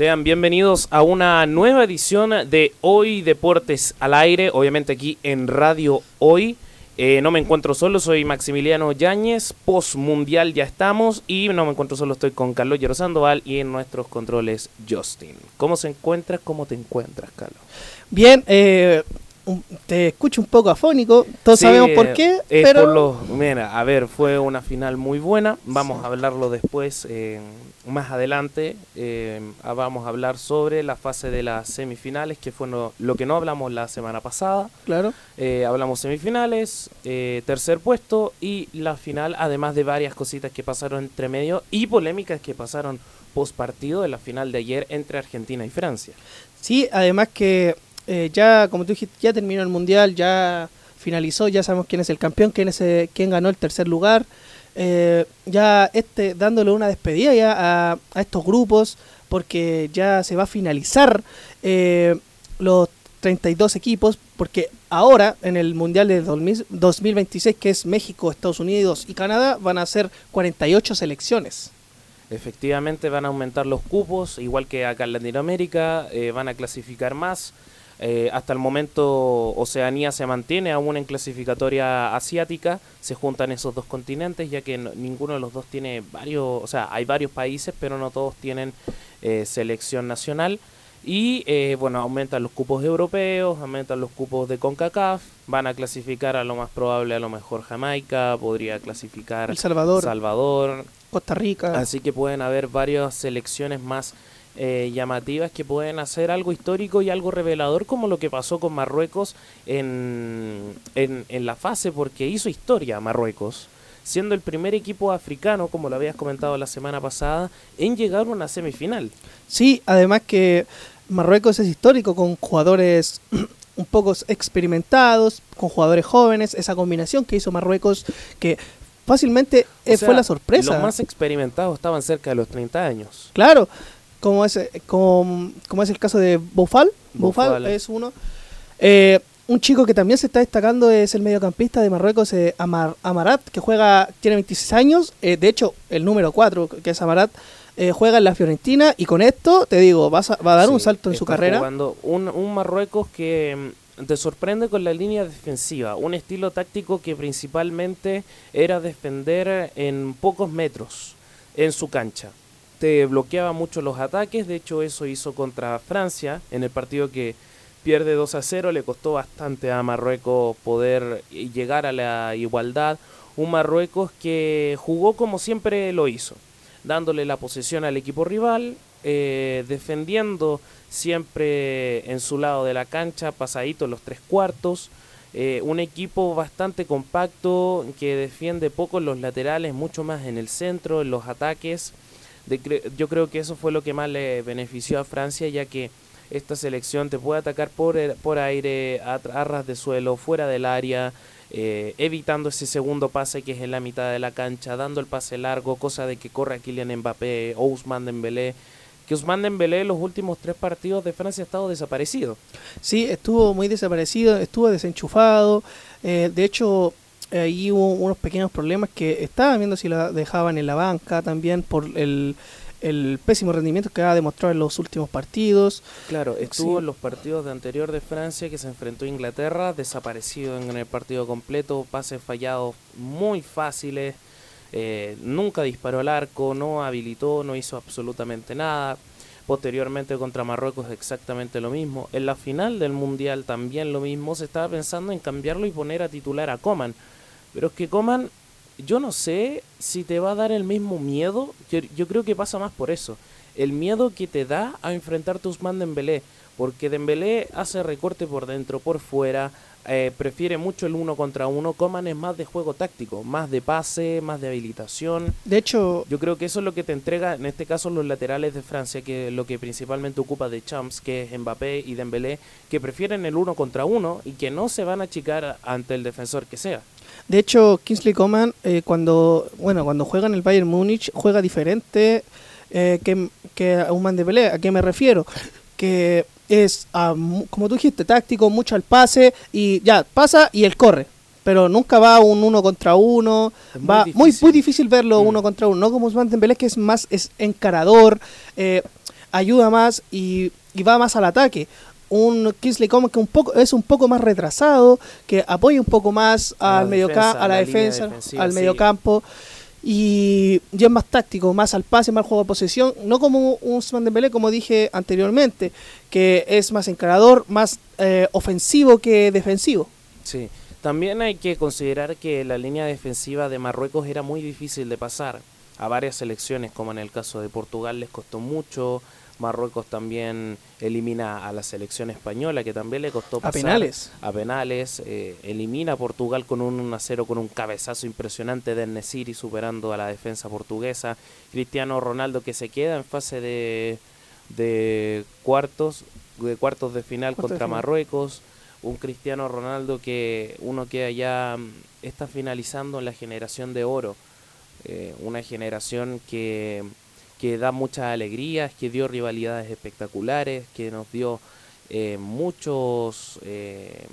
Sean bienvenidos a una nueva edición de Hoy Deportes al Aire, obviamente aquí en Radio Hoy. Eh, no me encuentro solo, soy Maximiliano Yáñez, post mundial ya estamos y no me encuentro solo, estoy con Carlos Llero Sandoval y en nuestros controles Justin. ¿Cómo se encuentra? ¿Cómo te encuentras, Carlos? Bien, eh, te escucho un poco afónico, todos sabemos por qué, pero... mira, a ver, fue una final muy buena, vamos a hablarlo después, eh, más adelante, eh, vamos a hablar sobre la fase de las semifinales, que fue lo, que no hablamos la semana pasada. Claro. Eh, hablamos semifinales, tercer puesto y la final, además de varias cositas que pasaron entre medio y polémicas que pasaron post partido de la final de ayer entre Argentina y Francia. Sí, además que eh, ya, como tú dijiste, ya terminó el mundial, ya finalizó, ya sabemos quién es el campeón, quién, es eh, quién ganó el tercer lugar. Eh, ya este dándole una despedida ya a, estos grupos, porque ya se va a finalizar los 32 equipos, porque ahora en el Mundial de 2026, que es México, Estados Unidos y Canadá, van a ser 48 selecciones. Efectivamente van a aumentar los cupos, igual que acá en Latinoamérica, van a clasificar más. Eh, hasta el momento Oceanía se mantiene aún en clasificatoria asiática, se juntan esos dos continentes ya que ninguno de los dos tiene varios, o sea, hay varios países pero no todos tienen eh, selección nacional. Y eh, bueno, aumentan los cupos europeos, aumentan los cupos de CONCACAF, van a clasificar a lo más probable a lo mejor Jamaica, podría clasificar El Salvador, Salvador Costa Rica. Así que pueden haber varias selecciones más eh, llamativas que pueden hacer algo histórico y algo revelador como lo que pasó con Marruecos en, en, la fase porque hizo historia Marruecos siendo el primer equipo africano, como lo habías comentado la semana pasada, en llegar a una semifinal. Sí, además que Marruecos es histórico con jugadores un poco experimentados, con jugadores jóvenes, esa combinación que hizo Marruecos que fácilmente eh, fue la sorpresa. Los más experimentados estaban cerca de los 30 años. Claro, como es, como, como es el caso de Bofal. Bofal es uno. Eh, un chico que también se está destacando es el mediocampista de Marruecos, eh, Amarat, que juega, tiene 26 años. Eh, de hecho, el número 4, que es Amarat, juega en la Fiorentina. Y con esto, te digo, va a, va a dar un salto en su carrera. Un, un Marruecos que mm, te sorprende con la línea defensiva. Un estilo táctico que principalmente era defender en pocos metros en su cancha te bloqueaba mucho los ataques, de hecho eso hizo contra Francia en el partido que pierde 2 a 0, le costó bastante a Marruecos poder llegar a la igualdad, un Marruecos que jugó como siempre lo hizo, dándole la posesión al equipo rival, eh, defendiendo siempre en su lado de la cancha, pasadito los tres cuartos, eh, un equipo bastante compacto que defiende poco en los laterales, mucho más en el centro, en los ataques yo creo que eso fue lo que más le benefició a Francia, ya que esta selección te puede atacar por, por aire, a, ras de suelo, fuera del área, eh, evitando ese segundo pase que es en la mitad de la cancha, dando el pase largo, cosa de que corre Kylian Mbappé o Ousmane Dembélé. Que Ousmane Dembélé los últimos tres partidos de Francia ha estado desaparecido. Sí, estuvo muy desaparecido, estuvo desenchufado. Eh, de hecho, ahí hubo unos pequeños problemas que estaban viendo si la dejaban en la banca también por el, pésimo rendimiento que ha demostrado en los últimos partidos. Claro, estuvo en los partidos de anterior de Francia que se enfrentó a Inglaterra, desaparecido en el partido completo, pases fallados muy fáciles, eh, nunca disparó al arco, no habilitó, no hizo absolutamente nada. Posteriormente contra Marruecos exactamente lo mismo. En la final del Mundial también lo mismo. Se estaba pensando en cambiarlo y poner a titular a Coman pero es que Coman, yo no sé si te va a dar el mismo miedo. Yo, creo que pasa más por eso. El miedo que te da a enfrentarte a Usman Dembélé. Porque Dembélé hace recorte por dentro, por fuera. Eh, prefiere mucho el uno contra uno. Coman es más de juego táctico, más de pase, más de habilitación. De hecho, yo creo que eso es lo que te entrega, en este caso, los laterales de Francia, que es lo que principalmente ocupa de Champs, que es Mbappé y Dembélé, que prefieren el uno contra uno y que no se van a achicar ante el defensor que sea. De hecho, Kingsley Coman, eh, cuando, bueno, cuando juega en el Bayern Múnich, juega diferente eh, que, que a un man de pelea. ¿A qué me refiero? Que es, como tú dijiste, táctico, mucho al pase y ya, pasa y él corre. Pero nunca va un uno contra uno. va muy, muy difícil verlo mm. uno contra uno. No como Usman Dembélé, que es más es encarador. Eh, ayuda más y, y va más al ataque un Kingsley Coman que un poco es un poco más retrasado, que apoya un poco más al medio a la, defensa, al mediocampo y ya es más táctico, más al pase, más al juego de posesión, no como un Dembélé como dije anteriormente, que es más encarador, más eh, ofensivo que defensivo. Sí. También hay que considerar que la línea defensiva de Marruecos era muy difícil de pasar. A varias selecciones, como en el caso de Portugal, les costó mucho, Marruecos también elimina a la selección española, que también le costó pasar a penales. A penales eh, elimina a Portugal con un 1 0 con un cabezazo impresionante de Nesiri superando a la defensa portuguesa. Cristiano Ronaldo que se queda en fase de, de cuartos de cuartos de final contra Marruecos. Un Cristiano Ronaldo que uno que ya mm, está finalizando en la generación de oro. Eh, una generación que que da muchas alegrías, que dio rivalidades espectaculares, que nos dio eh, muchos, eh,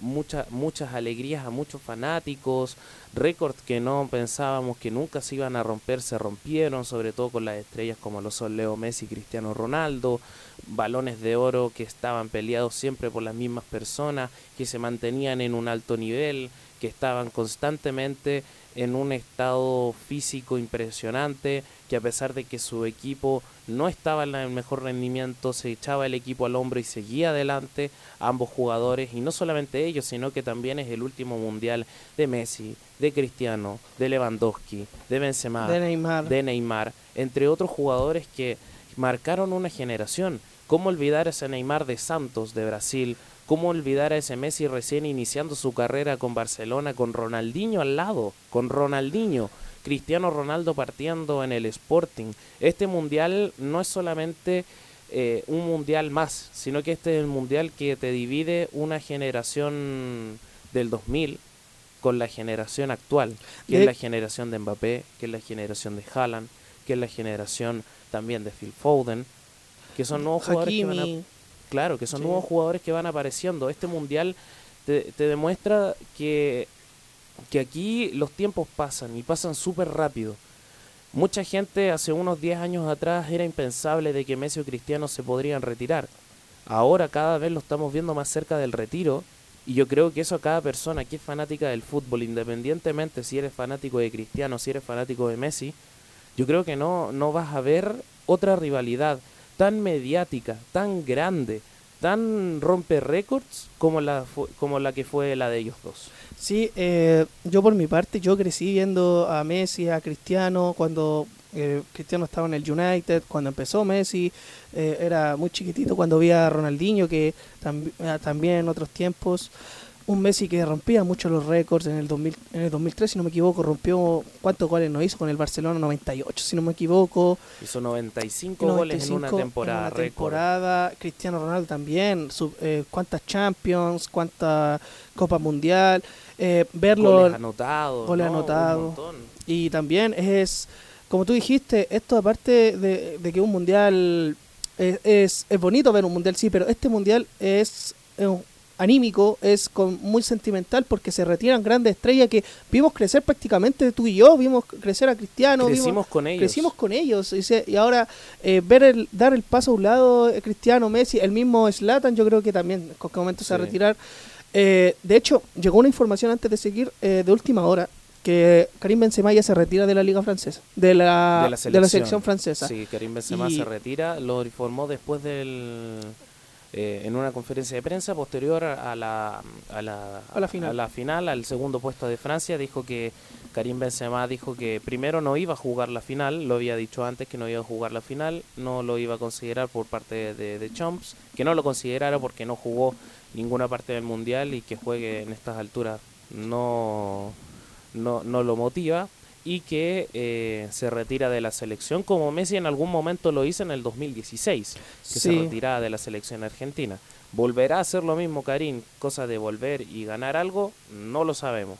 muchas muchas alegrías a muchos fanáticos, récords que no pensábamos que nunca se iban a romper, se rompieron, sobre todo con las estrellas como lo son Leo Messi y Cristiano Ronaldo, balones de oro que estaban peleados siempre por las mismas personas, que se mantenían en un alto nivel, que estaban constantemente en un estado físico impresionante, que a pesar de que su equipo no estaba en el mejor rendimiento, se echaba el equipo al hombro y seguía adelante ambos jugadores, y no solamente ellos, sino que también es el último mundial de Messi, de Cristiano, de Lewandowski, de Benzema, de Neymar, de Neymar entre otros jugadores que marcaron una generación. ¿Cómo olvidar ese Neymar de Santos de Brasil? ¿Cómo olvidar a ese Messi recién iniciando su carrera con Barcelona, con Ronaldinho al lado, con Ronaldinho, Cristiano Ronaldo partiendo en el Sporting? Este mundial no es solamente eh, un mundial más, sino que este es el mundial que te divide una generación del 2000 con la generación actual, que es la generación de Mbappé, que es la generación de Haaland, que es la generación también de Phil Foden, que son nuevos jugadores que van a Claro, que son nuevos jugadores que van apareciendo. Este mundial te, demuestra que, que aquí los tiempos pasan y pasan súper rápido. Mucha gente hace unos 10 años atrás era impensable de que Messi o Cristiano se podrían retirar. Ahora cada vez lo estamos viendo más cerca del retiro y yo creo que eso a cada persona que es fanática del fútbol, independientemente si eres fanático de Cristiano, si eres fanático de Messi, yo creo que no, no vas a ver otra rivalidad tan mediática, tan grande, tan rompe récords como la, como la que fue la de ellos dos. Sí, eh, yo por mi parte, yo crecí viendo a Messi, a Cristiano, cuando eh, Cristiano estaba en el United, cuando empezó Messi, eh, era muy chiquitito, cuando vi a Ronaldinho, que también en otros tiempos un Messi que rompía mucho los récords en el, 2000, en el 2003, si no me equivoco, rompió cuántos goles no hizo con el Barcelona, 98, si no me equivoco. Hizo 95, goles en una temporada. En temporada. Cristiano Ronaldo también, eh, cuántas Champions, cuántas Copa Mundial, eh, verlo. Goles anotados. Goles anotados. Y también es, como tú dijiste, esto aparte de, de que un Mundial es, es, es bonito ver un Mundial, sí, pero este Mundial es anímico, es con, muy sentimental porque se retiran grandes estrellas que vimos crecer prácticamente tú y yo, vimos crecer a Cristiano. Crecimos con ellos. Crecimos con ellos. Y, ahora eh, ver el, dar el paso a un lado, eh, Cristiano, Messi, el mismo Slatan, yo creo que también en cualquier momento se va a retirar. Eh, de hecho, llegó una información antes de seguir de última hora que Karim Benzema ya se retira de la liga francesa, de la, de la, selección. francesa. Sí, Karim Benzema se retira, lo informó después del eh, en una conferencia de prensa posterior a la, a la, a la, final. a la final, al segundo puesto de Francia, dijo que Karim Benzema dijo que primero no iba a jugar la final, lo había dicho antes que no iba a jugar la final, no lo iba a considerar por parte de, de Chomps, que no lo considerara porque no jugó ninguna parte del mundial y que juegue en estas alturas no, no, no lo motiva y que eh, se retira de la selección como Messi en algún momento lo hizo en el 2016, que se retiraba de la selección argentina. ¿Volverá a hacer lo mismo Karim? Cosa de volver y ganar algo, no lo sabemos.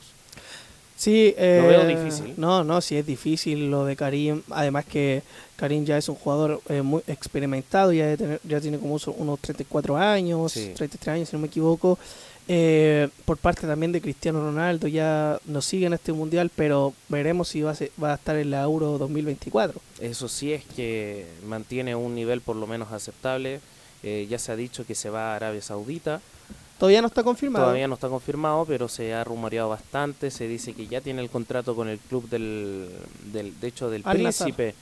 Sí, lo veo eh, difícil. No, no, sí es difícil lo de Karim. Además que Karim ya es un jugador eh, muy experimentado, ya, tener, ya tiene como unos 34 años, 33 años si no me equivoco. Eh, por parte también de Cristiano Ronaldo, ya nos sigue en este mundial, pero veremos si va a, va a estar en la Euro 2024. Eso sí es que mantiene un nivel por lo menos aceptable. Eh, ya se ha dicho que se va a Arabia Saudita. Todavía no está confirmado. Todavía no está confirmado, pero se ha rumoreado bastante. Se dice que ya tiene el contrato con el club del, del de hecho, del príncipe,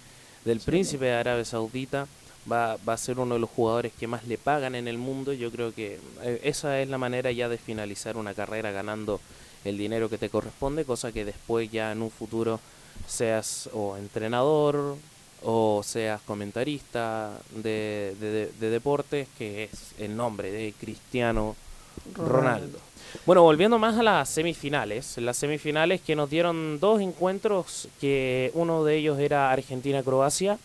del príncipe de Arabia Saudita va, va a ser uno de los jugadores que más le pagan en el mundo. Yo creo que eh, esa es la manera ya de finalizar una carrera ganando el dinero que te corresponde, cosa que después ya en un futuro seas o entrenador o seas comentarista de, de, deportes, que es el nombre de Cristiano Ronaldo. Bueno, volviendo más a las semifinales, las semifinales que nos dieron dos encuentros, que uno de ellos era Argentina-Croacia,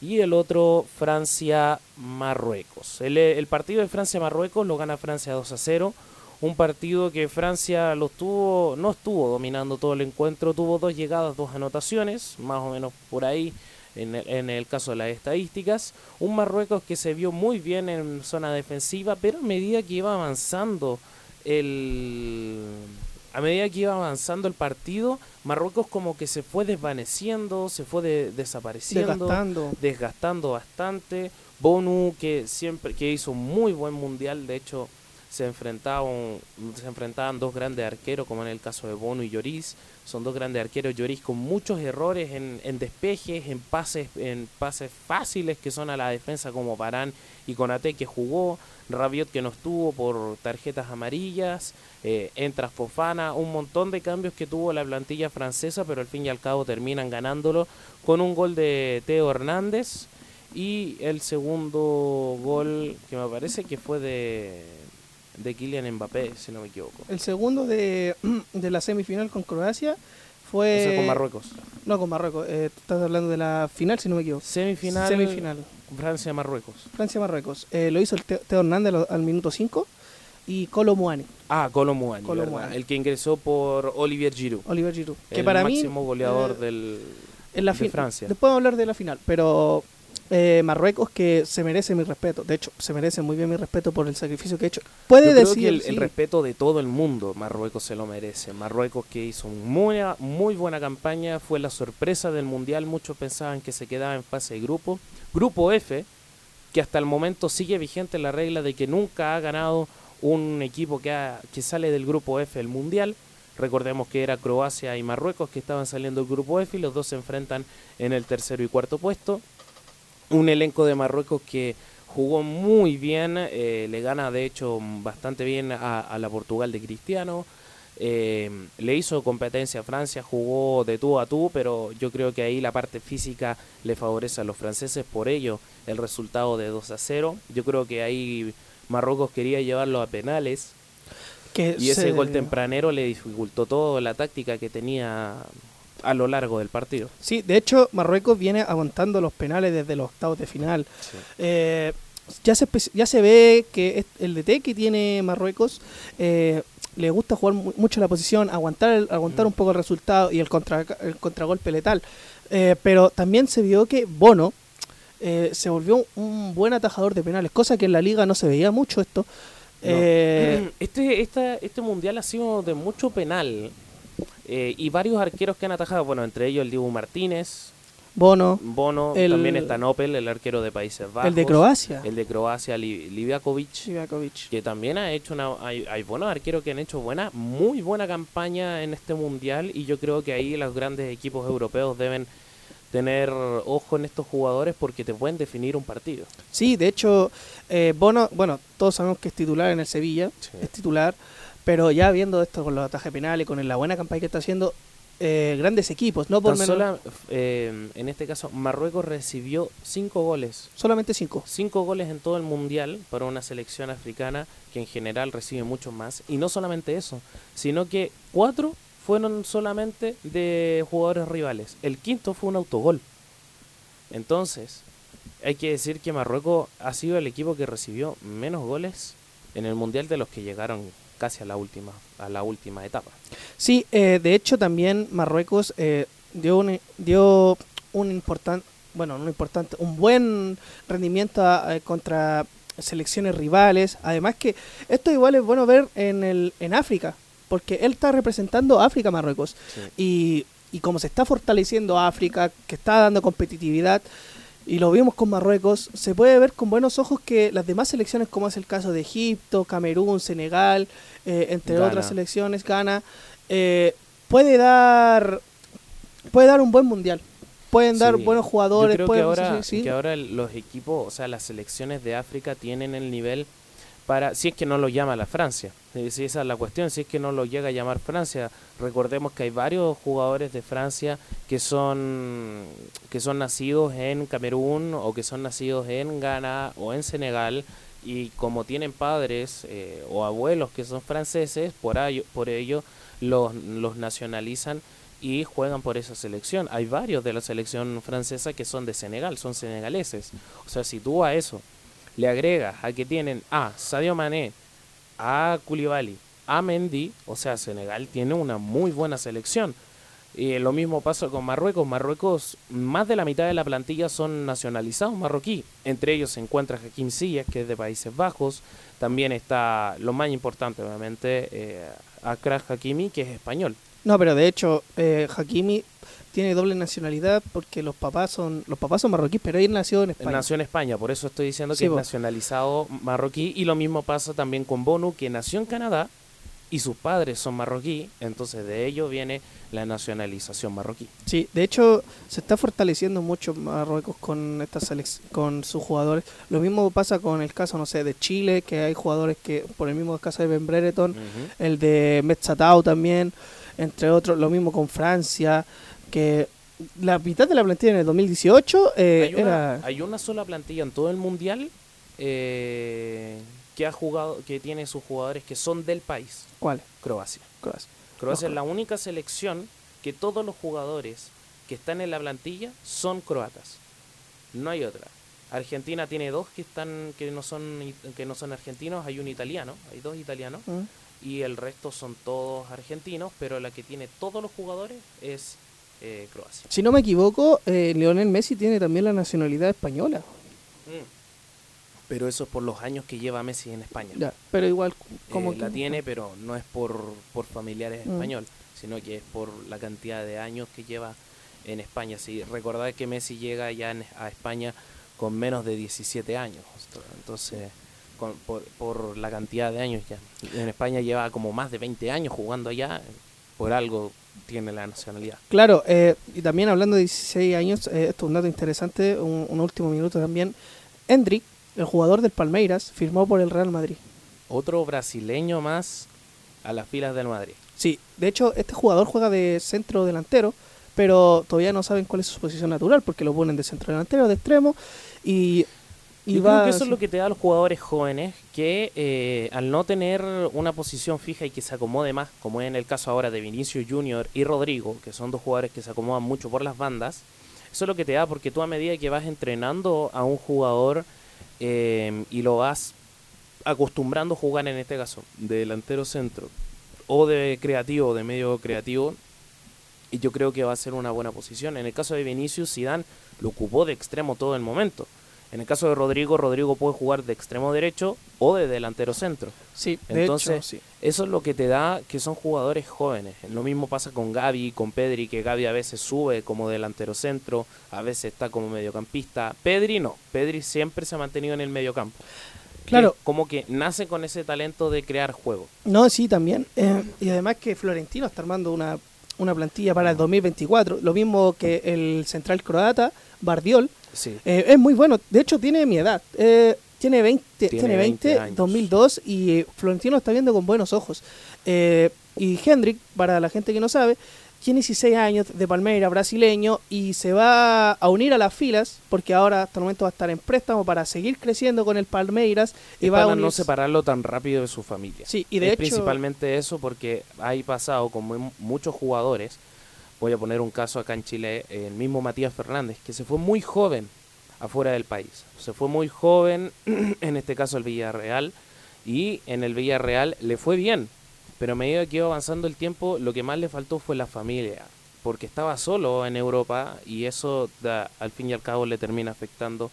y el otro Francia-Marruecos. El, partido de Francia-Marruecos lo gana Francia 2 a 0. Un partido que Francia lo tuvo, no estuvo dominando todo el encuentro, tuvo dos llegadas, dos anotaciones, más o menos por ahí en el, en el caso de las estadísticas. Un Marruecos que se vio muy bien en zona defensiva, pero a medida que iba avanzando el, a medida que iba avanzando el partido, Marruecos como que se fue desvaneciendo, se fue desapareciendo, desgastando. desgastando bastante. Bonu que siempre que hizo un muy buen mundial, de hecho se enfrentaban, se enfrentaban dos grandes arqueros, como en el caso de Bono y Lloris. Son dos grandes arqueros, Lloris con muchos errores en, despejes, en pases, en pases fáciles que son a la defensa como Parán y Conate que jugó, Rabiot que no estuvo por tarjetas amarillas, eh, entra Fofana, un montón de cambios que tuvo la plantilla francesa, pero al fin y al cabo terminan ganándolo con un gol de Teo Hernández y el segundo gol que me parece que fue de de Kylian Mbappé, si no me equivoco. El segundo de, de la semifinal con Croacia fue... con Marruecos. No, con Marruecos. Eh, estás hablando de la final, si no me equivoco. Semifinal. Semifinal. Francia-Marruecos. Francia-Marruecos. Eh, lo hizo el Teo Hernández al, minuto 5 y Colo Muani. Ah, Colo Muani, El que ingresó por Olivier Giroud. Olivier Giroud. Que el para máximo goleador eh, del, en la de Francia. Después vamos a hablar de la final, pero eh, Marruecos que se merece mi respeto. De hecho, se merece muy bien mi respeto por el sacrificio que ha hecho. Puede decir que el, respeto de todo el mundo, Marruecos se lo merece. Marruecos que hizo muy, muy buena campaña, fue la sorpresa del mundial. Muchos pensaban que se quedaba en fase de grupo. Grupo F, que hasta el momento sigue vigente la regla de que nunca ha ganado un equipo que, que sale del grupo F el mundial. Recordemos que era Croacia y Marruecos que estaban saliendo del grupo F y los dos se enfrentan en el tercero y cuarto puesto un elenco de Marruecos que jugó muy bien, eh, le gana de hecho bastante bien a, la Portugal de Cristiano. Eh, le hizo competencia a Francia, jugó de tú a tú, pero yo creo que ahí la parte física le favorece a los franceses, por ello el resultado de 2 a 0. Yo creo que ahí Marruecos quería llevarlo a penales. y ese gol tempranero le dificultó todo la táctica que tenía a lo largo del partido. Sí, de hecho Marruecos viene aguantando los penales desde los octavos de final. Eh, ya, se, ya se ve que el DT que tiene Marruecos eh, le gusta jugar mucho la posición, aguantar, aguantar mm. un poco el resultado y el, contra, el contragolpe letal. Eh, pero también se vio que Bono se volvió un buen atajador de penales, cosa que en la liga no se veía mucho esto. Este, este mundial ha sido de mucho penal. Eh, y varios arqueros que han atajado, bueno, entre ellos el Dibu Martínez. Bono. Bono, también está Nopel, el arquero de Países Bajos. El de Croacia. El de Croacia, Liviakovic. Que también ha hecho una. Hay, hay, buenos arqueros que han hecho buena, muy buena campaña en este mundial. Y yo creo que ahí los grandes equipos europeos deben tener ojo en estos jugadores porque te pueden definir un partido. Sí, de hecho, eh, Bono, bueno, todos sabemos que es titular en el Sevilla, es titular. Pero ya viendo esto con los atajes penales, con la buena campaña que está haciendo, eh, grandes equipos, no por menos. Eh, en este caso, Marruecos recibió cinco goles. Solamente cinco. Cinco goles en todo el mundial para una selección africana que en general recibe mucho más. Y no solamente eso, sino que cuatro fueron solamente de jugadores rivales. El quinto fue un autogol. Entonces, hay que decir que Marruecos ha sido el equipo que recibió menos goles en el mundial de los que llegaron casi a la última, a la última etapa. Sí, eh, de hecho también Marruecos eh, dio un, dio un importante, bueno, un importante, un buen rendimiento eh, contra selecciones rivales. Además que esto igual es bueno ver en, el, en África, porque él está representando a África Marruecos. Y, y como se está fortaleciendo África, que está dando competitividad, y lo vimos con Marruecos, se puede ver con buenos ojos que las demás selecciones, como es el caso de Egipto, Camerún, Senegal, eh, entre otras selecciones, Ghana, eh, puede dar puede dar un buen mundial. Pueden dar buenos jugadores. Yo creo que, ahora, que ahora los equipos, o sea, las selecciones de África tienen el nivel para, si es que no lo llama la Francia, si esa es la cuestión, si es que no lo llega a llamar Francia, recordemos que hay varios jugadores de Francia que son que son nacidos en Camerún o que son nacidos en Ghana o en Senegal y como tienen padres eh, o abuelos que son franceses, por, ello, por ello los, los nacionalizan y juegan por esa selección. Hay varios de la selección francesa que son de Senegal, son senegaleses. O sea, si tú a eso le agregas a que tienen a Sadio Mané, a Koulibaly, a Mendy, o sea, Senegal tiene una muy buena selección. Y lo mismo pasa con Marruecos. Marruecos, más de la mitad de la plantilla son nacionalizados marroquí. Entre ellos se encuentra Hakim Ziyech, que es de Países Bajos. También está, lo más importante, obviamente, eh, Akrat Hakimi, que es español. No, pero de hecho, eh, Hakimi tiene doble nacionalidad porque los papás son los papás son marroquíes, pero él nació en España. Nació en España, por eso estoy diciendo que es nacionalizado marroquí y lo mismo pasa también con Bonu, que nació en Canadá y sus padres son marroquí, entonces de ello viene la nacionalización marroquí. Sí, de hecho se está fortaleciendo mucho Marruecos con estas con sus jugadores. Lo mismo pasa con el caso, no sé, de Chile, que hay jugadores que por el mismo caso de Ben Brereton, el de Metzatau también, entre otros, lo mismo con Francia que la mitad de la plantilla en el 2018 eh, hay una, era... Hay una sola plantilla en todo el mundial eh, que ha jugado, que tiene sus jugadores que son del país. ¿Cuál? Croacia. Croacia. Croacia es la única selección que todos los jugadores que están en la plantilla son croatas. No hay otra. Argentina tiene dos que están que no son que no son argentinos, hay un italiano, hay dos italianos mm. y el resto son todos argentinos, pero la que tiene todos los jugadores es eh, Croacia. Si no me equivoco, eh, Lionel Messi tiene también la nacionalidad española. Mm. Pero eso es por los años que lleva Messi en España. pero igual, como eh, la tiene, pero no es por, por familiares mm. español, sino que es por la cantidad de años que lleva en España. Si recordad que Messi llega ya a España con menos de 17 años, entonces por, por la cantidad de años ya. En España lleva como más de 20 años jugando allá, por algo tiene la nacionalidad. Claro, eh, y también hablando de 16 años, eh, esto es un dato interesante, un, último minuto también. Hendrik, el jugador del Palmeiras, firmó por el Real Madrid. Otro brasileño más a las filas del Madrid. Sí, de hecho, este jugador juega de centro delantero, pero todavía no saben cuál es su posición natural, porque lo ponen de centro delantero, de extremo, y y creo que eso es lo que te da a los jugadores jóvenes, que eh, al no tener una posición fija y que se acomode más, como es en el caso ahora de Vinicio Junior y Rodrigo, que son dos jugadores que se acomodan mucho por las bandas, eso es lo que te da porque tú a medida que vas entrenando a un jugador eh, y lo vas acostumbrando a jugar en este caso de delantero centro o de creativo, de medio creativo, y yo creo que va a ser una buena posición. En el caso de Vinicius, Zidane lo ocupó de extremo todo el momento en el caso de Rodrigo, Rodrigo puede jugar de extremo derecho o de delantero centro. Sí, entonces hecho, eso es lo que te da que son jugadores jóvenes. Lo mismo pasa con Gaby, con Pedri, que Gaby a veces sube como delantero centro, a veces está como mediocampista. Pedri no, Pedri siempre se ha mantenido en el mediocampo. Claro. como que nace con ese talento de crear juego. No, sí, también. Eh, y además que Florentino está armando una, una plantilla para el 2024. Lo mismo que el central croata, Bardiol eh, es muy bueno. De hecho, tiene mi edad. Eh, tiene 20, tiene, 20, 2002 y Florentino está viendo con buenos ojos. Eh, y Hendrik, para la gente que no sabe, tiene 16 años de Palmeira, brasileño, y se va a unir a las filas, porque ahora hasta el momento va a estar en préstamo para seguir creciendo con el Palmeiras. Y, va para a no separarlo tan rápido de su familia. Sí, y de hecho, principalmente eso porque hay pasado con muchos jugadores Voy a poner un caso acá en Chile, el mismo Matías Fernández, que se fue muy joven afuera del país. Se fue muy joven, en este caso el Villarreal, y en el Villarreal le fue bien, pero a medida que iba avanzando el tiempo, lo que más le faltó fue la familia, porque estaba solo en Europa y eso al fin y al cabo le termina afectando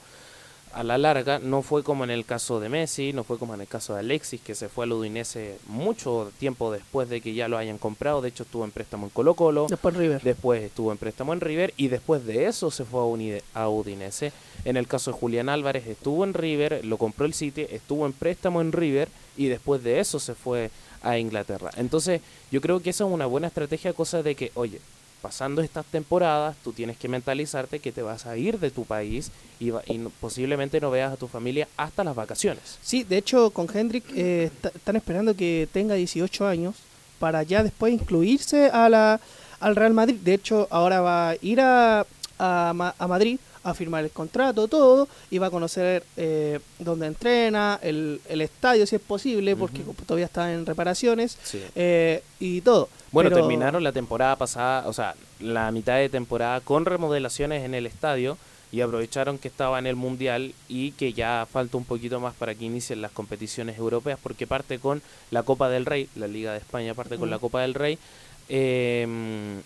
a la larga no fue como en el caso de Messi, no fue como en el caso de Alexis, que se fue al Udinese mucho tiempo después de que ya lo hayan comprado. De hecho, estuvo en préstamo en Colo Colo. Después River. Después estuvo en préstamo en River y después de eso se fue a, a Udinese. En el caso de Julián Álvarez, estuvo en River, lo compró el City, estuvo en préstamo en River y después de eso se fue a Inglaterra. Entonces, yo creo que esa es una buena estrategia, cosa de que, oye, pasando estas temporadas, tú tienes que mentalizarte que te vas a ir de tu país y, posiblemente no veas a tu familia hasta las vacaciones. Sí, de hecho con Hendrik eh, están esperando que tenga 18 años para ya después incluirse a la, al Real Madrid. De hecho, ahora va a ir a, a, a Madrid a firmar el contrato, todo, y va a conocer eh, dónde entrena, el, el, estadio si es posible, porque todavía está en reparaciones, eh, y todo. Bueno, terminaron la temporada pasada, o sea, la mitad de temporada con remodelaciones en el estadio, y aprovecharon que estaba en el Mundial y que ya falta un poquito más para que inicien las competiciones europeas, porque parte con la Copa del Rey, la Liga de España parte con la Copa del Rey, eh,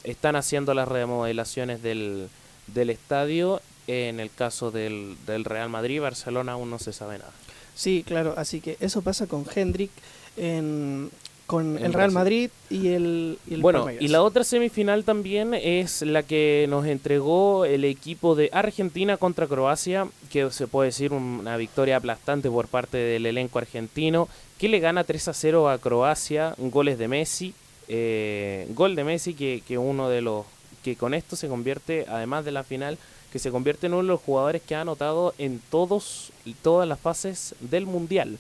están haciendo las remodelaciones del, del estadio en el caso del, del Real Madrid, Barcelona aún no se sabe nada. Sí, claro, así que eso pasa con Hendrik en, con el Real Madrid y el, Bueno, y la otra semifinal también es la que nos entregó el equipo de Argentina contra Croacia, que se puede decir una victoria aplastante por parte del elenco argentino, que le gana 3 a 0 a Croacia, goles de Messi, eh, gol de Messi que, que uno de los que con esto se convierte, además de la final, que se convierte en uno de los jugadores que ha anotado en todos todas las fases del Mundial.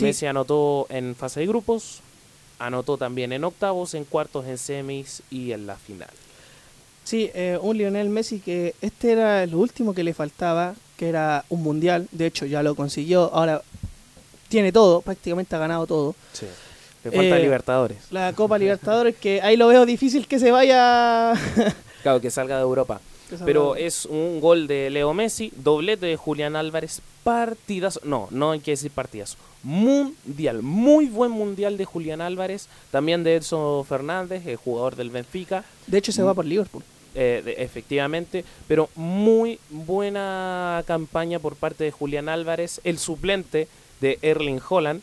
Messi anotó en fase de grupos, anotó también en octavos, en cuartos, en semis y en la final. Sí, eh, un Lionel Messi que este era el último que le faltaba, que era un mundial. De hecho, ya lo consiguió. Ahora tiene todo, prácticamente ha ganado todo. Sí. Le falta eh, Libertadores. La Copa Libertadores, que ahí lo veo difícil que se vaya. claro, que salga de Europa. Pero es un gol de Leo Messi, doblete de Julián Álvarez, partidas, no, no hay que decir partidas, mundial, muy buen mundial de Julián Álvarez, también de Edson Fernández, el jugador del Benfica. De hecho se va por Liverpool. Eh, efectivamente, pero muy buena campaña por parte de Julián Álvarez, el suplente de Erling Holland,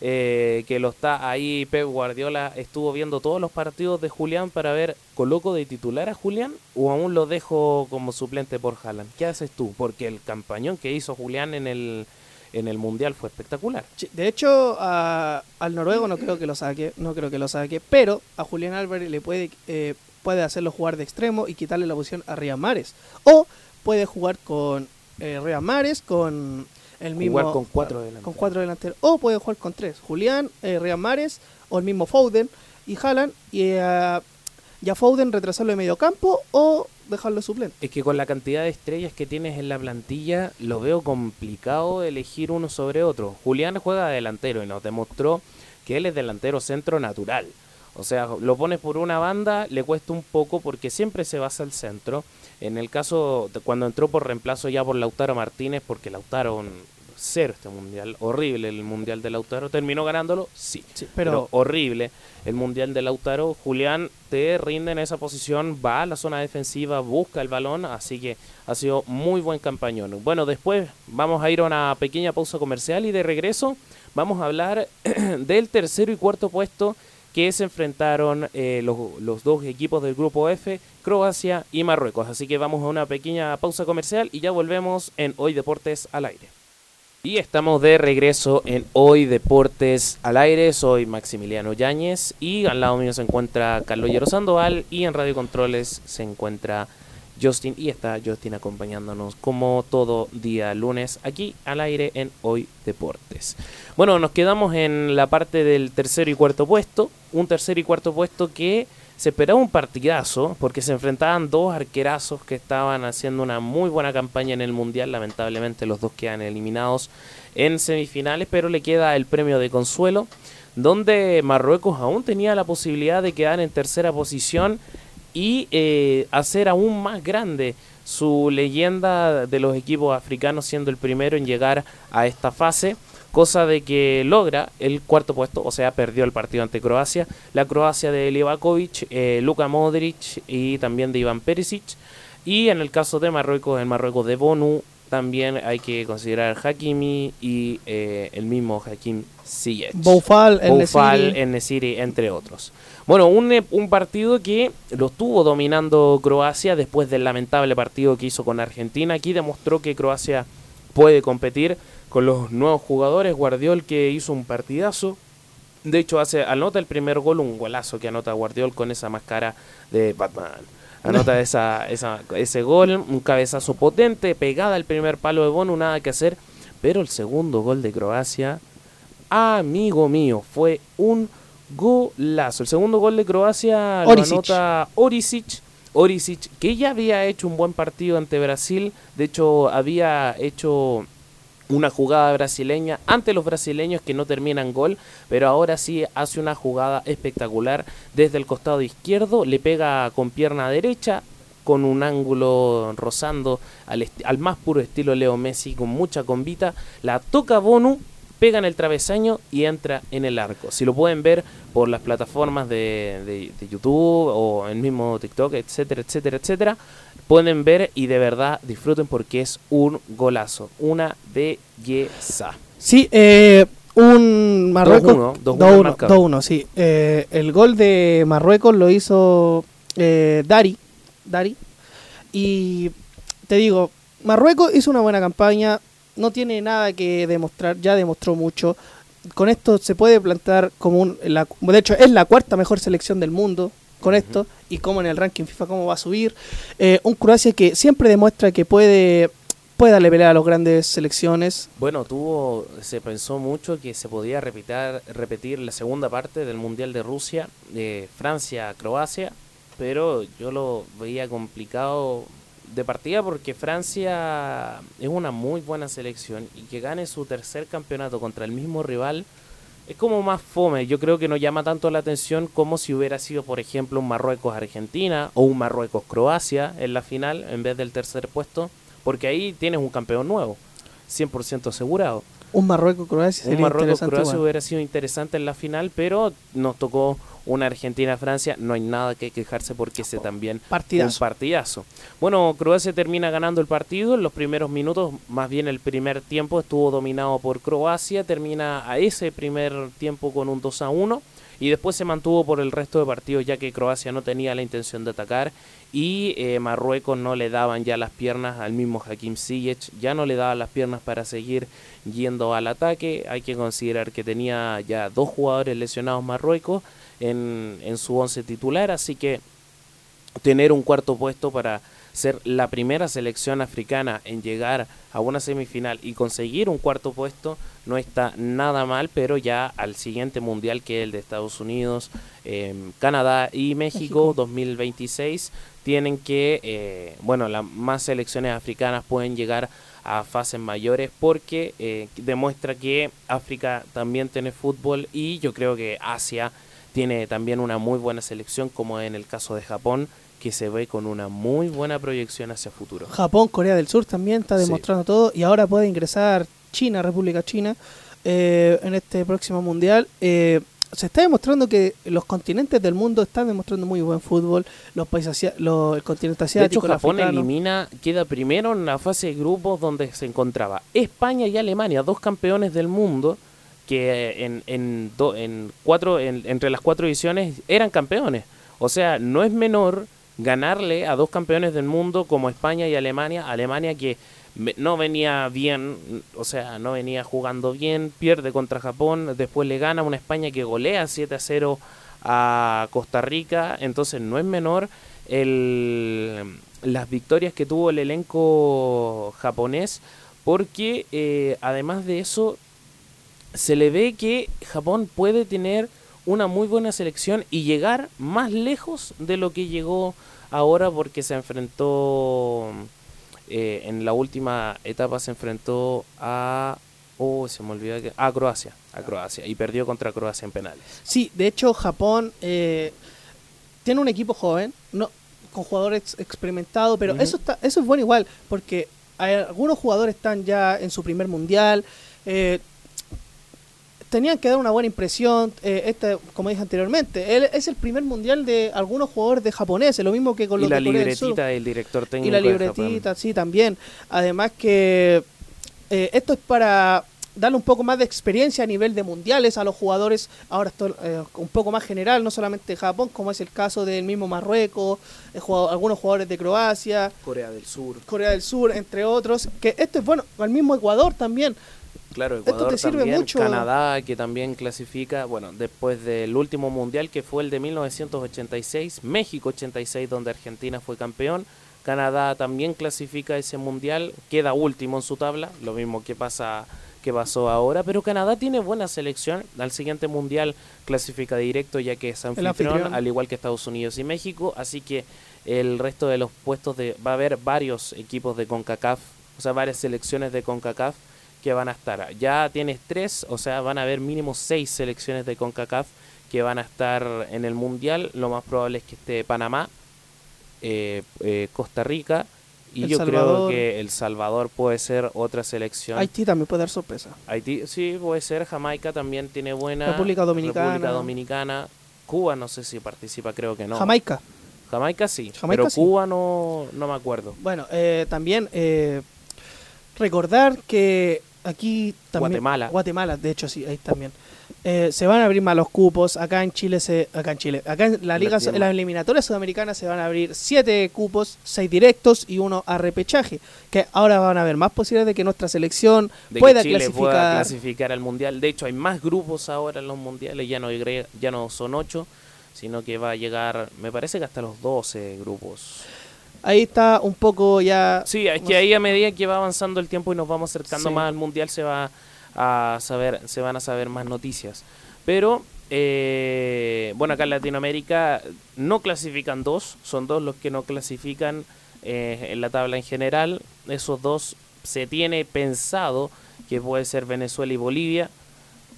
eh, que lo está ahí Pep Guardiola estuvo viendo todos los partidos de Julián para ver coloco de titular a Julián o aún lo dejo como suplente por Haaland. ¿Qué haces tú? Porque el campañón que hizo Julián en el en el mundial fue espectacular. de hecho al noruego no creo que lo saque, no creo que lo saque, pero a Julián Álvarez le puede eh, puede hacerlo jugar de extremo y quitarle la posición a Riyad Mares o puede jugar con eh, Mares con el mismo, jugar con cuatro delanteros. Con cuatro delanteros. O puede jugar con tres. Julián, eh, Real Mares, o el mismo Foden y Haaland. Y uh, ya Foden retrasarlo de medio campo o dejarlo suplente. Es que con la cantidad de estrellas que tienes en la plantilla, lo veo complicado elegir uno sobre otro. Julián juega delantero y nos demostró que él es delantero centro natural. O sea, lo pones por una banda, le cuesta un poco porque siempre se basa al centro. En el caso de cuando entró por reemplazo ya por Lautaro Martínez, porque Lautaro cero este mundial, horrible el mundial de Lautaro, terminó ganándolo, sí, pero... horrible el mundial de Lautaro. Julián te rinde en esa posición, va a la zona defensiva, busca el balón, así que ha sido muy buen campañón. Bueno, después vamos a ir a una pequeña pausa comercial y de regreso vamos a hablar del tercero y cuarto puesto que se enfrentaron eh, los, dos equipos del grupo F, Croacia y Marruecos. Así que vamos a una pequeña pausa comercial y ya volvemos en Hoy Deportes al aire. Y estamos de regreso en Hoy Deportes al aire. Soy Maximiliano Yáñez y al lado mío se encuentra Carlos Llero Sandoval y en Radio Controles se encuentra Justin y está Justin acompañándonos como todo día lunes aquí al aire en Hoy Deportes. Bueno, nos quedamos en la parte del tercero y cuarto puesto, un tercer y cuarto puesto que se esperaba un partidazo porque se enfrentaban dos arquerazos que estaban haciendo una muy buena campaña en el Mundial, lamentablemente los dos quedan eliminados en semifinales, pero le queda el premio de consuelo donde Marruecos aún tenía la posibilidad de quedar en tercera posición y eh, hacer aún más grande su leyenda de los equipos africanos siendo el primero en llegar a esta fase cosa de que logra el cuarto puesto, o sea, perdió el partido ante Croacia, la Croacia de Livakovic, eh, Luka Modric y también de Iván Perisic, y en el caso de Marruecos, el Marruecos de Bonu, también hay que considerar Hakimi y eh, el mismo Hakim Ziyech. Boufal, Boufal, Nesiri. Nesiri, entre otros. Bueno, un, eh, un partido que lo estuvo dominando Croacia después del lamentable partido que hizo con Argentina. Aquí demostró que Croacia puede competir con los nuevos jugadores. Guardiol que hizo un partidazo. De hecho, hace anota el primer gol, un golazo que anota Guardiol con esa máscara de Batman. Anota esa, esa, ese gol, un cabezazo potente, pegada al primer palo de Bono, nada que hacer. Pero el segundo gol de Croacia, amigo mío, fue un golazo. El segundo gol de Croacia lo Orisic. anota Orisic. Orisic, que ya había hecho un buen partido ante Brasil. De hecho, había hecho una jugada brasileña ante los brasileños que no terminan gol, pero ahora sí hace una jugada espectacular desde el costado izquierdo, le pega con pierna derecha con un ángulo rozando al, al más puro estilo Leo Messi con mucha convita, la toca Bonu, pega en el travesaño y entra en el arco. Si lo pueden ver por las plataformas de, de- de YouTube o el mismo TikTok, etcétera, etcétera, etcétera, pueden ver y de verdad disfruten porque es un golazo, una belleza. Sí, eh, un Marruecos. 2-1, 2-1 2-1, marcador. 2-1, sí. Eh, el gol de Marruecos lo hizo eh, Dari. Dari. Y te digo, Marruecos hizo una buena campaña. No tiene nada que demostrar. Ya demostró mucho. Con esto se puede plantar como un. la- de hecho, es la cuarta mejor selección del mundo. Con esto. Y como en el ranking FIFA, cómo va a subir. Eh, un Croacia que siempre demuestra que puede. Puede darle pelea a las grandes selecciones. Bueno, tuvo, se pensó mucho que se podía repitar, repetir la segunda parte del Mundial de Rusia, de Francia-Croacia, pero yo lo veía complicado de partida porque Francia es una muy buena selección y que gane su tercer campeonato contra el mismo rival es como más fome. Yo creo que no llama tanto la atención como si hubiera sido, por ejemplo, un Marruecos-Argentina o un Marruecos-Croacia en la final en vez del tercer puesto, porque ahí tienes un campeón nuevo, 100% asegurado. Un Marruecos-Croacia Un sería Marruecos-Croacia interesante. igual. hubiera sido interesante en la final, pero nos tocó una Argentina-Francia. No hay nada que quejarse porque ese también Partidazo. un partidazo. Bueno, Croacia termina ganando el partido. En los primeros minutos, más bien el primer tiempo, estuvo dominado por Croacia. Termina a ese primer tiempo con un 2 a 1. Y después se mantuvo por el resto de partidos, ya que Croacia no tenía la intención de atacar. Y eh, Marruecos no le daban ya las piernas al mismo Hakim Ziyech. Ya no le daban las piernas para seguir yendo al ataque. Hay que considerar que tenía ya dos jugadores lesionados Marruecos en, en su once titular. Así que tener un cuarto puesto para ser la primera selección africana en llegar a una semifinal y conseguir un cuarto puesto no está nada mal, pero ya al siguiente mundial que es el de Estados Unidos, eh, Canadá y México, México. 2026 tienen que, eh, bueno, las más selecciones africanas pueden llegar a fases mayores porque eh, demuestra que África también tiene fútbol y yo creo que Asia tiene también una muy buena selección como en el caso de Japón que se ve con una muy buena proyección hacia futuro. Japón, Corea del Sur también está Sí. demostrando todo y ahora puede ingresar China, República China, eh, en este próximo mundial. Eh, se está demostrando que los continentes del mundo están demostrando muy buen fútbol. Los países, asia- lo- el continente De asiático, hecho, el Japón africano. elimina, queda primero en la fase de grupos donde se encontraba España y Alemania, dos campeones del mundo que en, en, do- en cuatro, en- entre las cuatro ediciones eran campeones. O sea, no es menor ganarle a dos campeones del mundo como España y Alemania. Alemania que no venía bien, o sea, no venía jugando bien, pierde contra Japón, después le gana una España que golea 7 a 0 a Costa Rica, entonces no es menor las victorias que tuvo el elenco japonés, porque eh, además de eso, se le ve que Japón puede tener una muy buena selección y llegar más lejos de lo que llegó ahora porque se enfrentó eh, en la última etapa se enfrentó a oh se me olvidó que a Croacia a Croacia y perdió contra Croacia en penales Sí, de hecho Japón eh, tiene un equipo joven, no con jugadores experimentados, pero eso está, eso es bueno igual, porque hay- algunos jugadores están ya en su primer mundial. eh, tenían que dar una buena impresión. Eh, este, como dije anteriormente, él es el primer mundial de algunos jugadores de japoneses, lo mismo que con los y la de Corea del Sur. libretita del director técnico Y la de libretita, sí, también. Además que eh, esto es para darle un poco más de experiencia a nivel de mundiales a los jugadores, ahora esto eh, un poco más general, no solamente de Japón, como es el caso del mismo Marruecos, eh, jugado- algunos jugadores de Croacia. Corea del Sur. Corea del Sur, entre otros, que esto es bueno, al mismo Ecuador también, Claro, Esto Ecuador te sirve también, mucho. Canadá que también clasifica, bueno, después del último mundial que fue el de 1986, México 86 donde Argentina fue campeón, Canadá también clasifica ese mundial, queda último en su tabla, lo mismo que pasa que pasó ahora, pero Canadá tiene buena selección, al siguiente mundial clasifica directo ya que es anfitrión, anfitrión. al igual que Estados Unidos y México, así que el resto de los puestos de va a haber varios equipos de CONCACAF, o sea, varias selecciones de CONCACAF que van a estar. Ya tienes tres, o sea, van a haber mínimo seis selecciones de CONCACAF que van a estar en el Mundial. Lo más probable es que esté Panamá, eh, eh, Costa Rica y El yo Salvador. creo que El Salvador puede ser otra selección. Haití también puede dar sorpresa. Haití, sí, puede ser. Jamaica también tiene buena. República Dominicana. República Dominicana. Cuba no sé si participa, creo que no. Jamaica. Jamaica sí, Jamaica pero sí. Cuba no, no me acuerdo. Bueno, eh, también eh, recordar que aquí también Guatemala. Guatemala, de hecho sí, ahí también. Eh, se van a abrir más los cupos. Acá en Chile se, acá en Chile, acá en la liga, en las eliminatorias sudamericanas se van a abrir siete cupos, seis directos y uno a repechaje. Que ahora van a haber más posibilidades de que nuestra selección de pueda que Chile clasificar. pueda clasificar al mundial. De hecho, hay más grupos ahora en los mundiales, ya no, ya no son ocho, sino que va a llegar, me parece que hasta los 12 grupos. Ahí está un poco ya. Sí, es que ahí a medida que va avanzando el tiempo y nos vamos acercando Sí. más al mundial se va a saber, se van a saber más noticias. Pero eh, bueno, acá en Latinoamérica no clasifican dos, son dos los que no clasifican eh, en la tabla en general. Esos dos se tiene pensado que puede ser Venezuela y Bolivia.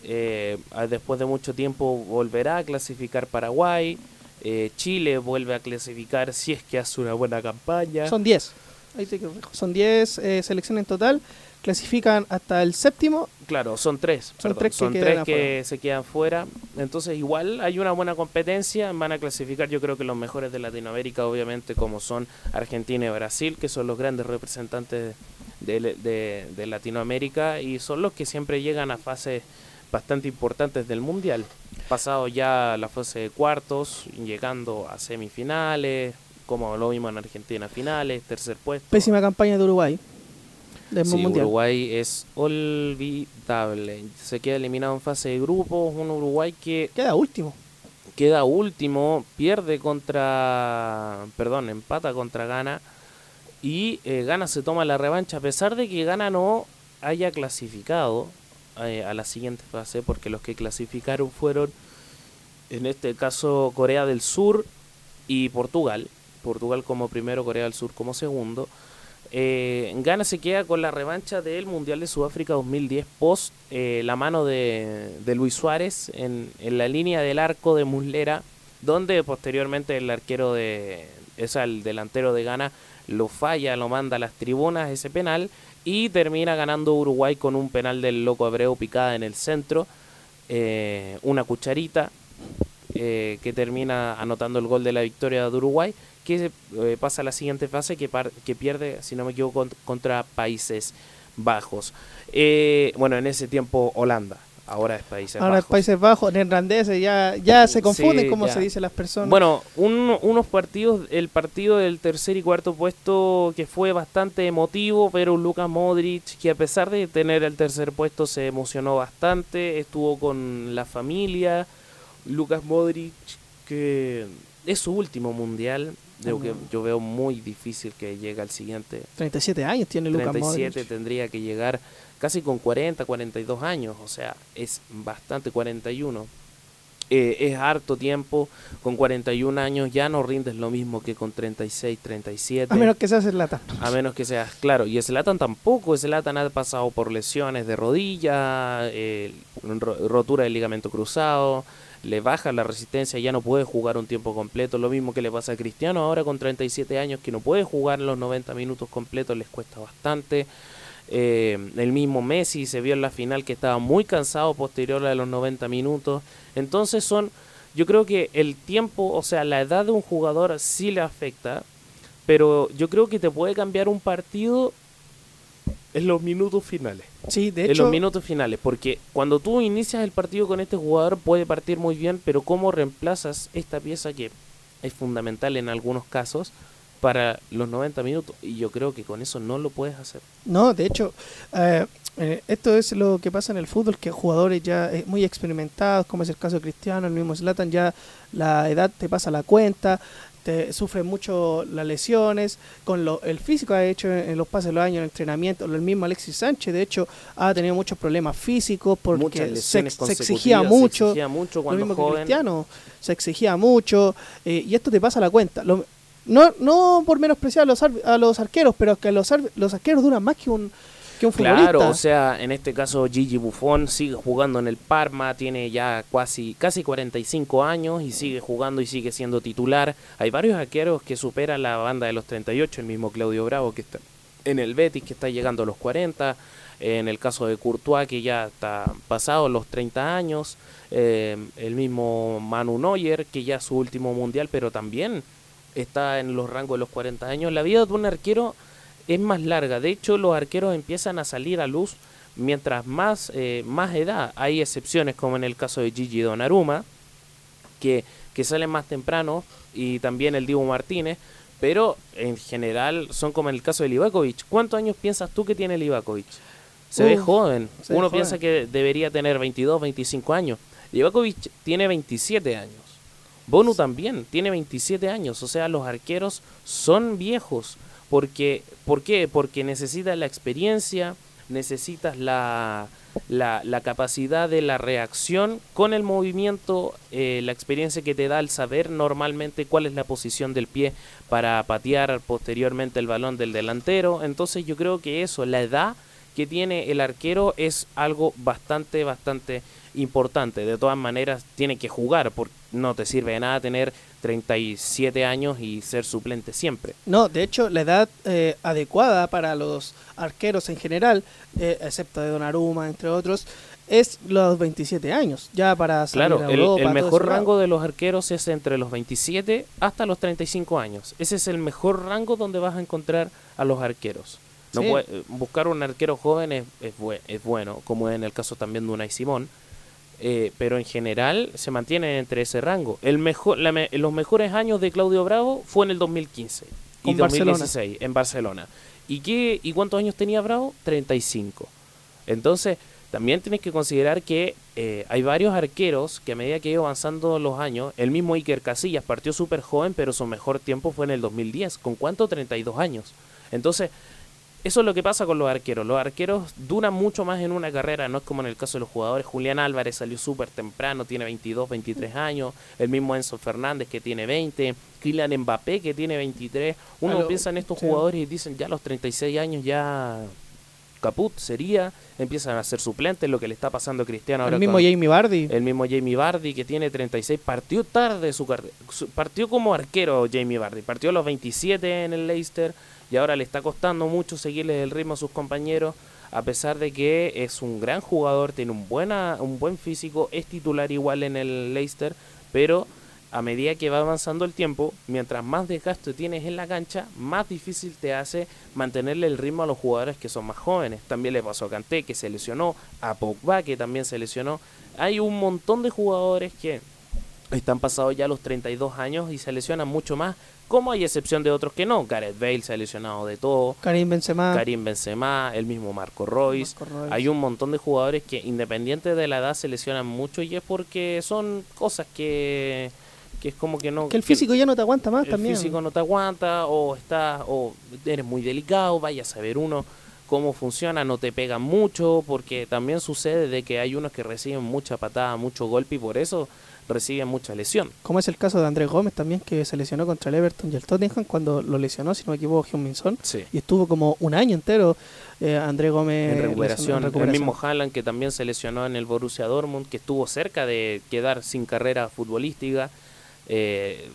Eh, después de mucho tiempo volverá a clasificar Paraguay. Eh, Chile vuelve a clasificar si es que hace una buena campaña. Son 10. Ahí te corrijo. Son 10 eh, selecciones en total. Clasifican hasta el séptimo. Claro, son tres. Son perdón, tres que son quedan tres afuera. que se quedan fuera. Entonces igual hay una buena competencia. Van a clasificar yo creo que los mejores de Latinoamérica, obviamente, como son Argentina y Brasil, que son los grandes representantes de, de- de Latinoamérica y son los que siempre llegan a fases bastante importantes del Mundial. Pasado ya la fase de cuartos, llegando a semifinales, como lo vimos en Argentina, finales, tercer puesto. Pésima campaña de Uruguay. Del Sí, mundial. Uruguay es olvidable. Se queda eliminado en fase de grupos. Un Uruguay que Queda último. queda último, pierde contra. Perdón, empata contra Ghana. Y eh, Ghana se toma la revancha, a pesar de que Ghana no haya clasificado eh, a la siguiente fase, porque los que clasificaron fueron, en este caso, Corea del Sur y Portugal. Portugal como primero, Corea del Sur como segundo. Eh, Ghana se queda con la revancha del Mundial de Sudáfrica 2010 post eh, la mano de, de Luis Suárez en, en la línea del arco de Muslera, donde posteriormente el arquero de, es el delantero de Ghana, lo falla, lo manda a las tribunas ese penal y termina ganando Uruguay con un penal del loco Abreu picada en el centro, eh, una cucharita eh, que termina anotando el gol de la victoria de Uruguay, que eh, pasa a la siguiente fase que, par- que pierde, si no me equivoco, con- contra Países Bajos. Eh, bueno, en ese tiempo Holanda, ahora es Países Ahora Bajos. Países Bajos, neerlandeses, ya, ya se confunden Sí, como ya. se dice las personas. Bueno, un- unos partidos, el partido del tercer y cuarto puesto que fue bastante emotivo, pero Lucas Modric que a pesar de tener el tercer puesto se emocionó bastante, estuvo con la familia. Lucas Modric que es su último mundial, yo, que, yo veo muy difícil que llegue al siguiente. 37 años tiene Lucas 37 Modric. tendría que llegar casi con 40, 42 años, o sea, es bastante 41. Eh, es harto tiempo, con 41 años ya no rindes lo mismo que con 36, 37. A menos que seas el lata. A menos que seas, claro, y Zlatan tampoco, Zlatan ha pasado por lesiones de rodilla, eh, ro- rotura del ligamento cruzado, le baja la resistencia, ya no puede jugar un tiempo completo, lo mismo que le pasa a Cristiano ahora con 37 años, que no puede jugar los 90 minutos completos, les cuesta bastante. Eh, el mismo Messi se vio en la final que estaba muy cansado posterior a los 90 minutos. Entonces son, yo creo que el tiempo, o sea, la edad de un jugador sí le afecta, pero yo creo que te puede cambiar un partido en los minutos finales. Sí, de en hecho, los minutos finales, porque cuando tú inicias el partido con este jugador puede partir muy bien, pero cómo reemplazas esta pieza que es fundamental en algunos casos para los 90 minutos y yo creo que con eso no lo puedes hacer. no, de hecho, eh, eh, esto es lo que pasa en el fútbol, que jugadores ya eh, muy experimentados, como es el caso de Cristiano, el mismo Zlatan, ya la edad te pasa la cuenta, te sufren mucho las lesiones, con lo, el físico ha hecho en, en los pases de los años, en el entrenamiento, el mismo Alexis Sánchez, de hecho, ha tenido muchos problemas físicos porque se, exigía mucho. se exigía mucho Lo cuando mismo que joven. Cristiano, se exigía mucho eh, y esto te pasa la cuenta. Lo- no, no por menospreciar a los, ar- a los arqueros, pero que los, ar- los arqueros duran más que un, que un futbolista. Claro, o sea, en este caso Gigi Buffon sigue jugando en el Parma, tiene ya casi casi 45 años y sigue jugando y sigue siendo titular. Hay varios arqueros que superan la banda de los 38, el mismo Claudio Bravo que está en el Betis que está llegando a los 40, en el caso de Courtois que ya está pasado los 30 años, eh, el mismo Manu Neuer que ya es su último mundial, pero también está en los rangos de los 40 años. La vida de un arquero es más larga. De hecho, los arqueros empiezan a salir a luz mientras más, eh, más edad. Hay excepciones, como en el caso de Gigi Donnarumma, que, que salen más temprano, y también el Diego Martínez, pero en general son como en el caso de Livakovic. ¿Cuántos años piensas tú que tiene Livakovic? Se ve joven. se ve Uno joven. piensa que debería tener 22, 25 años. Livakovic tiene 27 años. Bonu también tiene 27 años. O sea, los arqueros son viejos. Porque, ¿Por qué? Porque necesitas la experiencia, necesitas la, la, la capacidad de la reacción con el movimiento, eh, la experiencia que te da el saber normalmente cuál es la posición del pie para patear posteriormente el balón del delantero. Entonces yo creo que eso, la edad que tiene el arquero es algo bastante, bastante importante. De todas maneras, tiene que jugar, porque no te sirve de nada tener 37 años y ser suplente siempre. No, de hecho, la edad eh, adecuada para los arqueros en general, eh, excepto de Donnarumma, entre otros, es los 27 años, ya para salir Claro, a Europa, el mejor lado. rango de los arqueros es entre los 27 hasta los 35 años. Ese es el mejor rango donde vas a encontrar a los arqueros. No Sí. puede- eh, buscar un arquero joven es, es, bue- es bueno, como en el caso también de Unai Simón. eh, pero en general se mantienen entre ese rango. El mejor, la me- los mejores años de Claudio Bravo fue en el 2015 y Con Barcelona. 2016 en Barcelona. ¿Y, qué, ¿Y cuántos años tenía Bravo? 35. Entonces, también tienes que considerar que eh, hay varios arqueros que a medida que iba avanzando los años, el mismo Iker Casillas partió súper joven, pero su mejor tiempo fue en el 2010. ¿Con cuánto? 32 años. Entonces, eso es lo que pasa con los arqueros. Los arqueros duran mucho más en una carrera, no es como en el caso de los jugadores. Julián Álvarez salió súper temprano, tiene 22, 23 años. El mismo Enzo Fernández que tiene 20. Kylian Mbappé que tiene 23. Uno lo- piensa en estos sí. jugadores y dicen ya a los 36 años ya caput sería. Empiezan a ser suplentes, lo que le está pasando a Cristiano ahora El mismo Jamie Vardy. el mismo Jamie Vardy que tiene 36 partió tarde su carrera. Partió como arquero Jamie Vardy. Partió a los 27 en el Leicester y ahora le está costando mucho seguirle el ritmo a sus compañeros. A pesar de que es un gran jugador, tiene un, buena, un buen físico, es titular igual en el Leicester, pero a medida que va avanzando el tiempo, mientras más desgaste tienes en la cancha, más difícil te hace mantenerle el ritmo a los jugadores que son más jóvenes. También le pasó a Kanté, que se lesionó, a Pogba, que también se lesionó. Hay un montón de jugadores que están pasados ya los 32 años y se lesionan mucho más, como hay excepción de otros que no. Gareth Bale se ha lesionado de todo, Karim Benzema. Karim Benzema, el mismo Marco Royce. Marco. Hay un montón de jugadores que independiente de la edad se lesionan mucho y es porque son cosas que, que es como que no... que el físico ya no te aguanta más el también. físico no te aguanta o estás o eres muy delicado, vaya a saber uno cómo funciona, no te pega mucho porque también sucede de que hay unos que reciben mucha patada, mucho golpe y por eso reciben mucha lesión. Como es el caso de Andrés Gómez también, que se lesionó contra el Everton y el Tottenham cuando lo lesionó, si no me equivoco, Heung-Min Sí. Y estuvo como un año entero eh, Andrés Gómez en recuperación. en El mismo Haaland que también se lesionó en el Borussia Dortmund, que estuvo cerca de quedar sin carrera futbolística. Eh,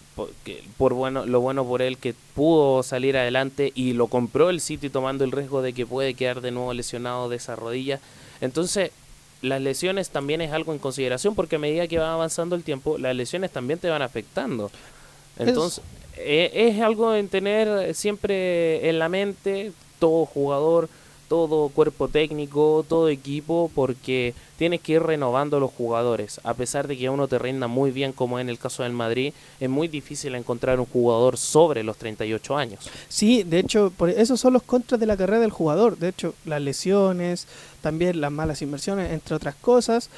por, bueno, lo bueno por él que pudo salir adelante y lo compró el City tomando el riesgo de que puede quedar de nuevo lesionado de esa rodilla. Entonces, las lesiones también es algo en consideración porque a medida que va avanzando el tiempo, las lesiones también te van afectando. Entonces, es, es algo en tener siempre en la mente todo jugador todo cuerpo técnico, todo equipo, porque tienes que ir renovando los jugadores. A pesar de que uno te rinda muy bien, como en el caso del Madrid, es muy difícil encontrar un jugador sobre los 38 años. Sí, de hecho, por esos son los contras de la carrera del jugador. De hecho, las lesiones, también las malas inversiones, entre otras cosas.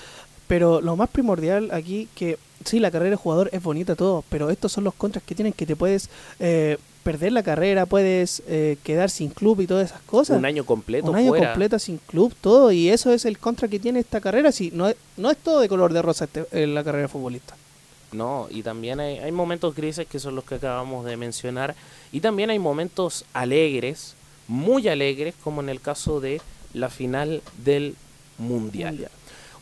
Pero lo más primordial aquí, que sí, la carrera del jugador es bonita todo, pero estos son los contras que tienen que te puedes... Eh, perder la carrera, puedes eh, quedar sin club y todas esas cosas. Un año completo. Un año completo sin club, todo. Y eso es el contra que tiene esta carrera. Si no, es, no es todo de color de rosa este, en la carrera futbolista. No, y también hay, hay momentos grises que son los que acabamos de mencionar. Y también hay momentos alegres, muy alegres, como en el caso de la final del Mundial.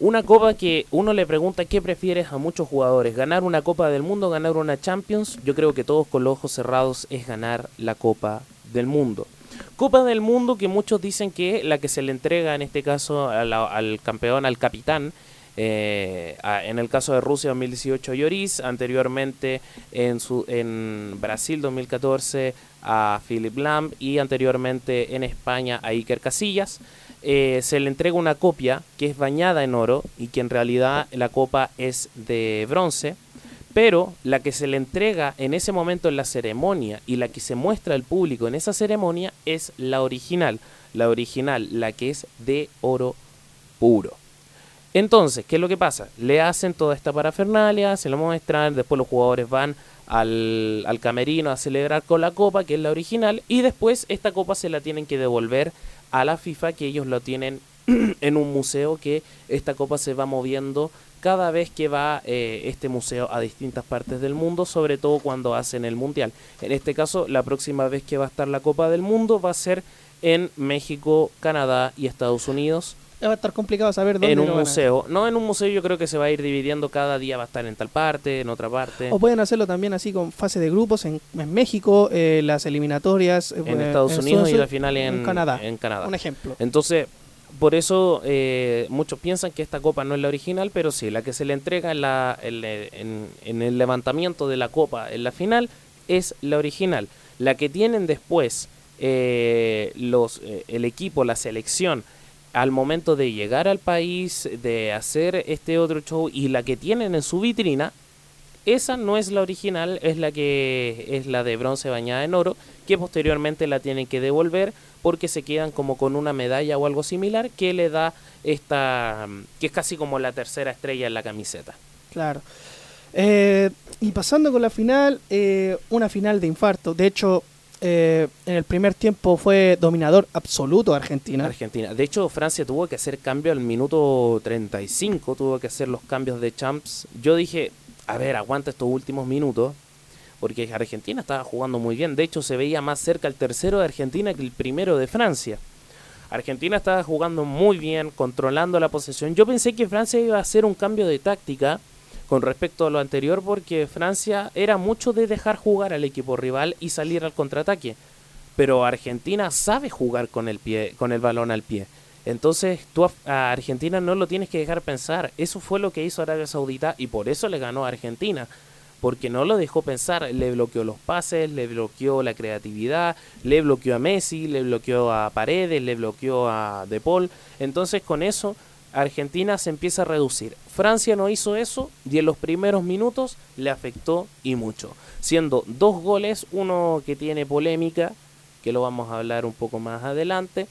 Una copa que uno le pregunta qué prefieres a muchos jugadores, ganar una Copa del Mundo, ganar una Champions. Yo creo que todos con los ojos cerrados es ganar la Copa del Mundo. Copa del Mundo que muchos dicen que la que se le entrega en este caso al, campeón, al capitán, eh, en el caso de Rusia 2018 Lloris, anteriormente en, su, en Brasil 2014 a Philip Lam y anteriormente en España a Iker Casillas. Eh, se le entrega una copia que es bañada en oro y que en realidad la copa es de bronce, pero la que se le entrega en ese momento en la ceremonia y la que se muestra al público en esa ceremonia es la original, la original, la que es de oro puro. Entonces, ¿qué es lo que pasa? Le hacen toda esta parafernalia, se lo muestran, después los jugadores van al, camerino a celebrar con la copa, que es la original, y después esta copa se la tienen que devolver a la FIFA que ellos lo tienen en un museo que esta copa se va moviendo cada vez que va eh, este museo a distintas partes del mundo, sobre todo cuando hacen el mundial. En este caso, la próxima vez que va a estar la Copa del Mundo va a ser en México, Canadá y Estados Unidos va a estar complicado saber dónde. En un museo. No, en un museo yo creo que se va a ir dividiendo. Cada día va a estar en tal parte, en otra parte. O pueden hacerlo también así con fase de grupos en, México, eh, las eliminatorias. Eh, en Estados Unidos y la final en, Canadá. en Canadá. Un ejemplo. Entonces, por eso eh, muchos piensan que esta copa no es la original, pero sí, la que se le entrega en, la, en, en el levantamiento de la copa en la final es la original. La que tienen después los, el equipo, la selección, al momento de llegar al país, de hacer este otro show y la que tienen en su vitrina, esa no es la original, es la que es la de bronce bañada en oro, que posteriormente la tienen que devolver porque se quedan como con una medalla o algo similar que le da esta, que es casi como la tercera estrella en la camiseta. Claro. Eh, y pasando con la final, eh, una final de infarto. De hecho, eh, en el primer tiempo fue dominador absoluto Argentina. Argentina. De hecho, Francia tuvo que hacer cambio al minuto 35, tuvo que hacer los cambios de champs. Yo dije, a ver, aguanta estos últimos minutos, porque Argentina estaba jugando muy bien. De hecho, se veía más cerca el tercero de Argentina que el primero de Francia. Argentina estaba jugando muy bien, controlando la posesión. Yo pensé que Francia iba a hacer un cambio de táctica con respecto a lo anterior porque Francia era mucho de dejar jugar al equipo rival y salir al contraataque. Pero Argentina sabe jugar con el pie, con el balón al pie. Entonces tú a Argentina no lo tienes que dejar pensar. Eso fue lo que hizo Arabia Saudita y por eso le ganó a Argentina. Porque no lo dejó pensar, le bloqueó los pases, le bloqueó la creatividad, le bloqueó a Messi, le bloqueó a Paredes, le bloqueó a De Paul. Entonces con eso Argentina se empieza a reducir. Francia no hizo eso y en los primeros minutos le afectó y mucho. Siendo dos goles, uno que tiene polémica, que lo vamos a hablar un poco más adelante.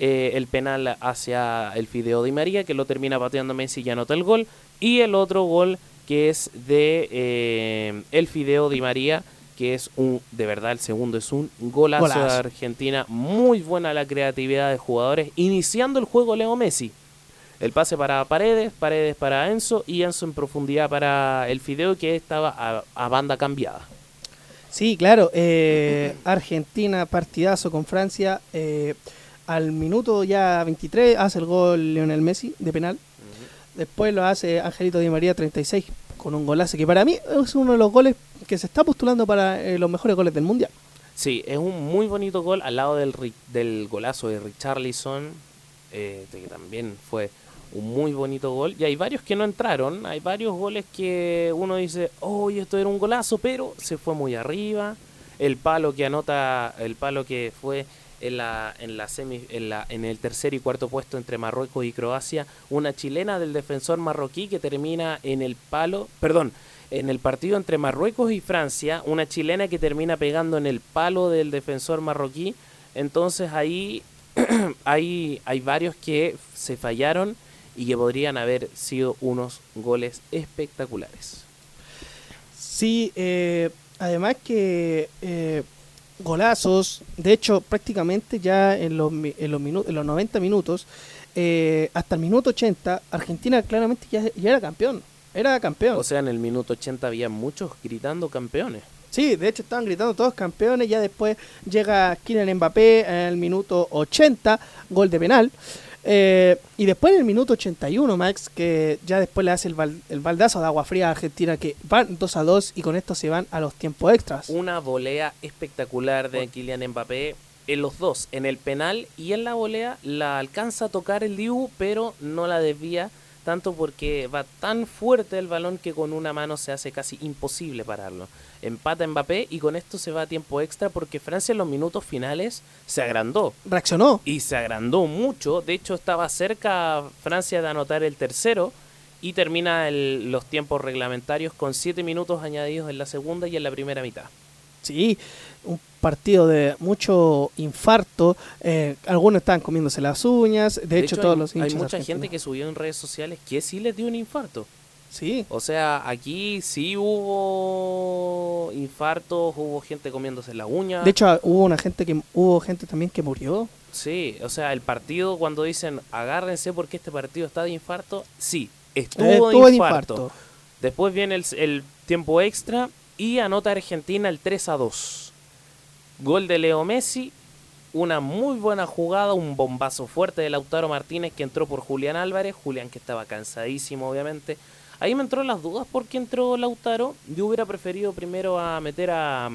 Eh, el penal hacia el Fideo Di María, que lo termina pateando Messi y anota el gol. Y el otro gol que es de eh, el Fideo Di María, que es un, de verdad, el segundo es un golazo, de Argentina. Muy buena la creatividad de jugadores. Iniciando el juego Leo Messi. El pase para Paredes, Paredes para Enzo y Enzo en profundidad para el Fideo que estaba a, banda cambiada. Sí, claro. Eh, Argentina partidazo con Francia. Eh, al minuto ya 23 hace el gol Lionel Messi de penal. Después lo hace Angelito Di María 36 con un golazo que para mí es uno de los goles que se está postulando para eh, los mejores goles del mundial. Sí, es un muy bonito gol al lado del, del golazo de Richarlison, eh, que también fue un muy bonito gol. Y hay varios que no entraron, hay varios goles que uno dice, oh, esto era un golazo, pero se fue muy arriba. El palo que anota, el palo que fue en la, en la semi, en la, en el tercer y cuarto puesto entre Marruecos y Croacia, una chilena del defensor marroquí que termina en el palo, perdón, en el partido entre Marruecos y Francia, una chilena que termina pegando en el palo del defensor marroquí. Entonces ahí hay, hay varios que se fallaron y que podrían haber sido unos goles espectaculares. Sí, eh, además que eh, golazos, de hecho prácticamente ya en los, en los, minu- en los 90 minutos, eh, hasta el minuto 80, Argentina claramente ya, ya era campeón. Era campeón. O sea, en el minuto 80 había muchos gritando campeones. Sí, de hecho estaban gritando todos campeones. Ya después llega Kylian Mbappé en el minuto 80, gol de penal. Eh, y después en el minuto 81, Max, que ya después le hace el, bal- el baldazo de agua fría a Argentina, que van 2 a 2 y con esto se van a los tiempos extras. Una volea espectacular de Kylian Mbappé. En los dos, en el penal y en la volea, la alcanza a tocar el Dibu, pero no la desvía tanto porque va tan fuerte el balón que con una mano se hace casi imposible pararlo. Empata Mbappé y con esto se va a tiempo extra porque Francia en los minutos finales se agrandó. Reaccionó. y se agrandó mucho. De hecho, estaba cerca Francia de anotar el tercero y termina el- los tiempos reglamentarios con siete minutos añadidos en la segunda y en la primera mitad. Sí, partido de mucho infarto. eh, algunos estaban comiéndose las uñas. De, hecho, todos hay, los hay hinchas mucha argentinos. gente que subió en redes sociales que sí les dio un infarto. Sí, O sea, aquí sí hubo infartos, hubo gente comiéndose las uñas. de hecho hubo una gente que hubo gente también que murió. Sí, o sea, el partido cuando dicen agárrense porque este partido está de infarto, sí, estuvo, Eh, Estuvo de de infarto. infarto. Después viene el, el tiempo extra y anota Argentina el 3 a 2. Gol de Leo Messi, una muy buena jugada, un bombazo fuerte de Lautaro Martínez que entró por Julián Álvarez, Julián que estaba cansadísimo obviamente. Ahí me entró las dudas por qué entró Lautaro. Yo hubiera preferido primero a meter a,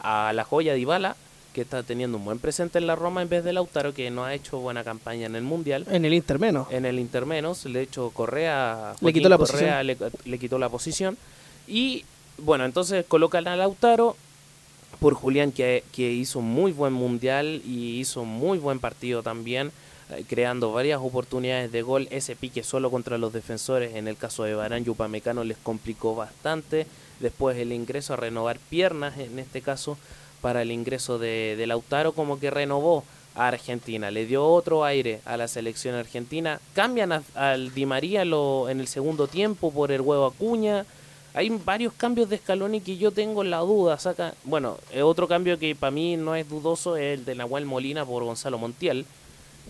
a la joya Dybala, que está teniendo un buen presente en la Roma en vez de Lautaro, que no ha hecho buena campaña en el Mundial. En el Inter menos. En el Inter menos, de hecho Correa, Le quitó la Correa le, le quitó la posición. Y bueno, entonces colocan a Lautaro por Julián que, hizo muy buen mundial y hizo muy buen partido también, eh, creando varias oportunidades de gol. Ese pique solo contra los defensores, en el caso de Barán y les complicó bastante. Después el ingreso a renovar piernas, en este caso, para el ingreso de, de Lautaro, como que renovó a Argentina, le dio otro aire a la selección argentina. Cambian a- al Di María lo, en el segundo tiempo por el huevo Acuña. Hay varios cambios de Scaloni que yo tengo la duda. Saca, bueno, otro cambio que para mí no es dudoso es el de Nahuel Molina por Gonzalo Montiel,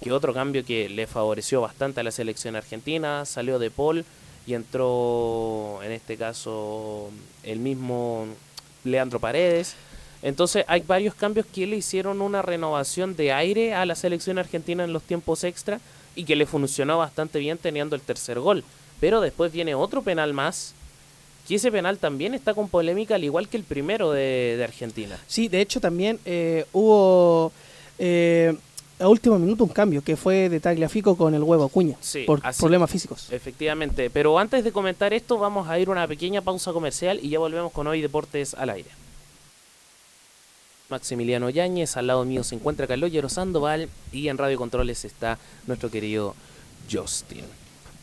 que otro cambio que le favoreció bastante a la selección argentina. Salió de Paul y entró, en este caso, el mismo Leandro Paredes. Entonces hay varios cambios que le hicieron una renovación de aire a la selección argentina en los tiempos extra y que le funcionó bastante bien teniendo el tercer gol. Pero después viene otro penal más, que ese penal también está con polémica al igual que el primero de, de Argentina. Sí, de hecho también eh, hubo eh, a último minuto un cambio que fue de Tagliafico con el huevo Acuña Sí, por así- problemas físicos. Efectivamente, pero antes de comentar esto vamos a ir a una pequeña pausa comercial y ya volvemos con Hoy Deportes al aire. Maximiliano Yáñez, al lado mío se encuentra Carlos Sandoval y en Radio Controles está nuestro querido Justin.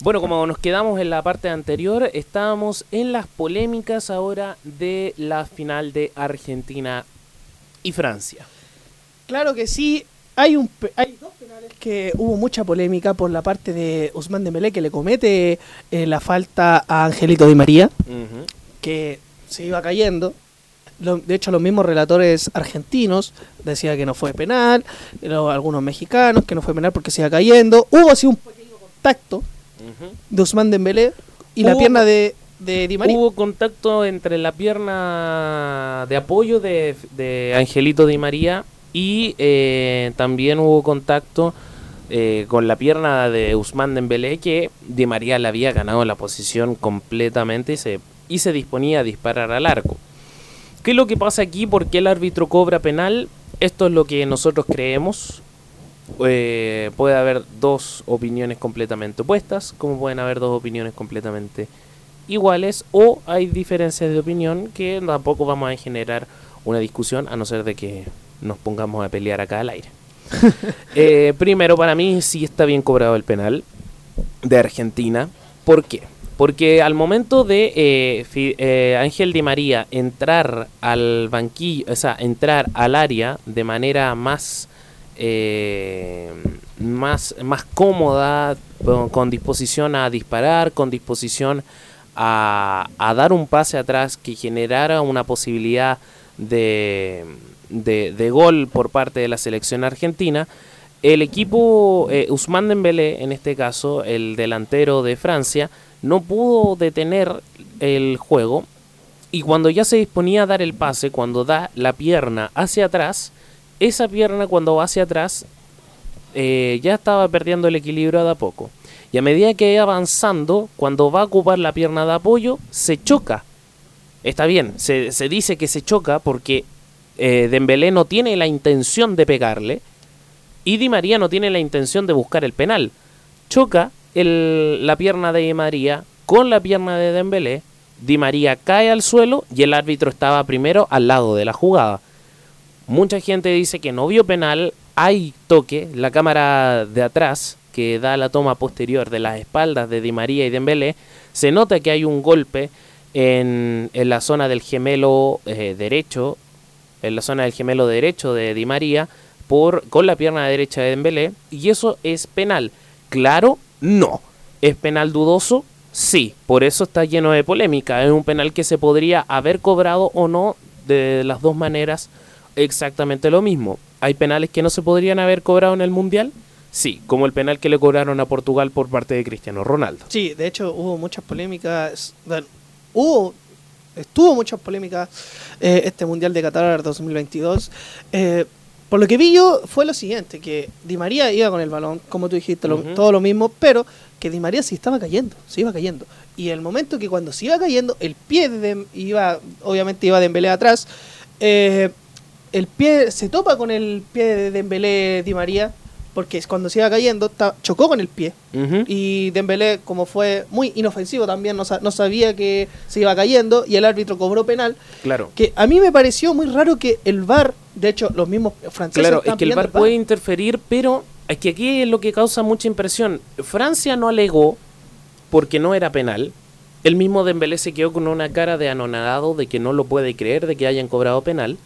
Bueno, como nos quedamos en la parte anterior, estábamos en las polémicas ahora de la final de Argentina y Francia. Claro que sí. Hay, un, hay dos penales que hubo mucha polémica por la parte de Usman Dembélé que le comete eh, la falta a Angelito Di María, que se iba cayendo. Lo- de hecho, los mismos relatores argentinos decían que no fue penal, pero algunos mexicanos que no fue penal porque se iba cayendo. Hubo así un pequeño contacto De Usman Dembélé y la pierna de, de Di María. Hubo contacto entre la pierna de apoyo de, de Angelito Di María y eh, también hubo contacto eh, con la pierna de Usman Dembélé que Di María le había ganado la posición completamente y se y se disponía a disparar al arco. ¿Qué es lo que pasa aquí? ¿Por qué el árbitro cobra penal? Esto es lo que nosotros creemos. Eh, puede haber dos opiniones completamente opuestas, como pueden haber dos opiniones completamente iguales, o hay diferencias de opinión que tampoco vamos a generar una discusión, a no ser de que nos pongamos a pelear acá al aire. Eh, primero, para mí sí está bien cobrado el penal de Argentina. ¿Por qué? Porque al momento de eh, eh, Ángel Di María entrar al banquillo, o sea, entrar al área de manera más, más, más cómoda, con, disposición a disparar, con disposición a, a dar un pase atrás que generara una posibilidad de, de, gol por parte de la selección argentina, el equipo eh, Usman Dembélé, en este caso el delantero de Francia, no pudo detener el juego y cuando ya se disponía a dar el pase, cuando da la pierna hacia atrás, esa pierna cuando va hacia atrás eh, ya estaba perdiendo el equilibrio de a poco. Y a medida que iba avanzando, cuando va a ocupar la pierna de apoyo, se choca. Está bien, se, se dice que se choca porque eh, Dembélé no tiene la intención de pegarle y Di María no tiene la intención de buscar el penal. Choca la pierna de Di María con la pierna de Dembélé, Di María cae al suelo y el árbitro estaba primero al lado de la jugada. Mucha gente dice que no vio penal, hay toque, la cámara de atrás que da la toma posterior de las espaldas de Di María y Dembélé, se nota que hay un golpe en, en la zona del gemelo eh, derecho en la zona del gemelo derecho de Di María por, con la pierna derecha de Dembélé y eso es penal. Claro, no. ¿Es penal dudoso? Sí, por eso está lleno de polémica. Es un penal que se podría haber cobrado o no de las dos maneras exactamente lo mismo. ¿Hay penales que no se podrían haber cobrado en el Mundial? Sí, como el penal que le cobraron a Portugal por parte de Cristiano Ronaldo. Sí, de hecho hubo muchas polémicas. hubo estuvo muchas polémicas eh, este Mundial de Qatar 2022. Eh, por lo que vi yo fue lo siguiente, que Di María iba con el balón, como tú dijiste, todo lo mismo, pero que Di María sí estaba cayendo, se iba cayendo. Y el momento que cuando se iba cayendo, el pie de, iba, obviamente iba Dembélé atrás, eh, el pie se topa con el pie de Dembélé Di María, porque cuando se iba cayendo chocó con el pie. Y Dembélé, como fue muy inofensivo también, no, no, sabía que se iba cayendo y el árbitro cobró penal. Claro. Que a mí me pareció muy raro que el VAR, de hecho, los mismos franceses... Claro, es que el VAR puede interferir, pero es que aquí es lo que causa mucha impresión. Francia no alegó porque no era penal. El mismo Dembélé se quedó con una cara de anonadado de que no lo puede creer de que hayan cobrado penal.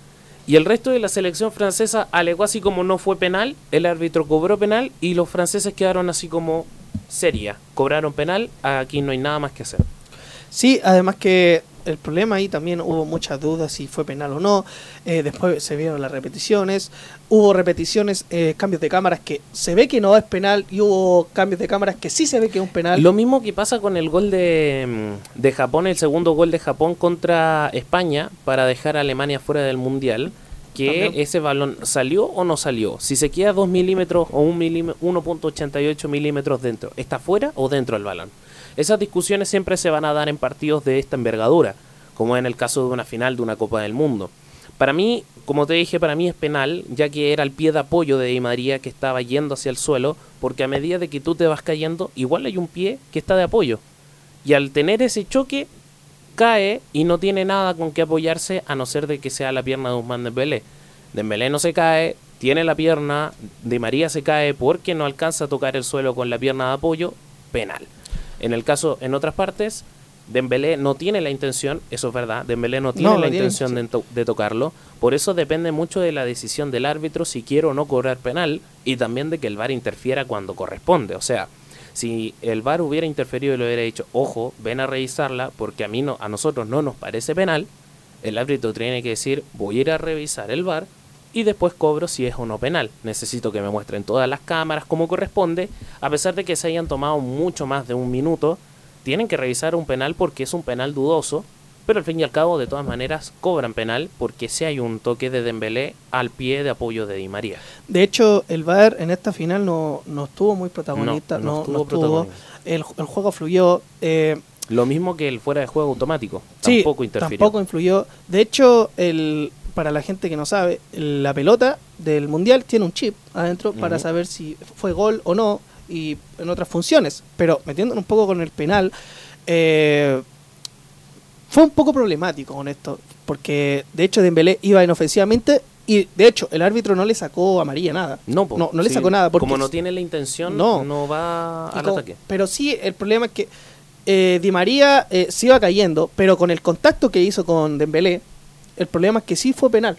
Y el resto de la selección francesa alegó así como no fue penal, el árbitro cobró penal y los franceses quedaron así como seria, cobraron penal, aquí no hay nada más que hacer. Sí, además que el problema ahí también hubo muchas dudas si fue penal o no. Eh, después se vieron las repeticiones. Hubo repeticiones, eh, cambios de cámaras que se ve que no es penal y hubo cambios de cámaras que sí se ve que es un penal. Lo mismo que pasa con el gol de, de Japón, el segundo gol de Japón contra España para dejar a Alemania fuera del Mundial. Que ese balón salió o no salió. Si se queda 2 milímetros o 1.88 milímetros dentro, ¿está fuera o dentro del balón? Esas discusiones siempre se van a dar en partidos de esta envergadura, como en el caso de una final de una Copa del Mundo. Para mí, como te dije, para mí es penal, ya que era el pie de apoyo de Di María que estaba yendo hacia el suelo, porque a medida de que tú te vas cayendo, igual hay un pie que está de apoyo. Y al tener ese choque, cae y no tiene nada con que apoyarse a no ser de que sea la pierna de Usman Dembélé. Dembélé no se cae, tiene la pierna, Di María se cae porque no alcanza a tocar el suelo con la pierna de apoyo, penal. En el caso, en otras partes, Dembélé no tiene la intención, eso es verdad, Dembélé no tiene la intención de, tocarlo, por eso depende mucho de la decisión del árbitro si quiere o no cobrar penal y también de que el VAR interfiera cuando corresponde, o sea, si el VAR hubiera interferido y le hubiera dicho, ojo, ven a revisarla porque a mí no, a nosotros no nos parece penal, el árbitro tiene que decir, voy a ir a revisar el VAR y después cobro si es o no penal. Necesito que me muestren todas las cámaras como corresponde, a pesar de que se hayan tomado mucho más de un minuto, tienen que revisar un penal porque es un penal dudoso, pero al fin y al cabo de todas maneras cobran penal porque si hay un toque de Dembélé al pie de apoyo de Di María. De hecho, el VAR en esta final no, no estuvo muy protagonista, no, estuvo, El, juego fluyó. Eh, Lo mismo que el fuera de juego automático. Sí, Tampoco interfirió. tampoco influyó. De hecho, el, para la gente que no sabe, la pelota del mundial tiene un chip adentro para saber si fue gol o no y en otras funciones. Pero metiéndonos un poco con el penal, eh, fue un poco problemático con esto, porque de hecho Dembélé iba inofensivamente y de hecho el árbitro no le sacó amarilla nada. No, po, no, no le sacó nada. Porque Como no tiene la intención, No. no, va al como- ataque. Pero sí, el problema es que eh, Di María eh, se iba cayendo, pero con el contacto que hizo con Dembélé, el problema es que sí fue penal.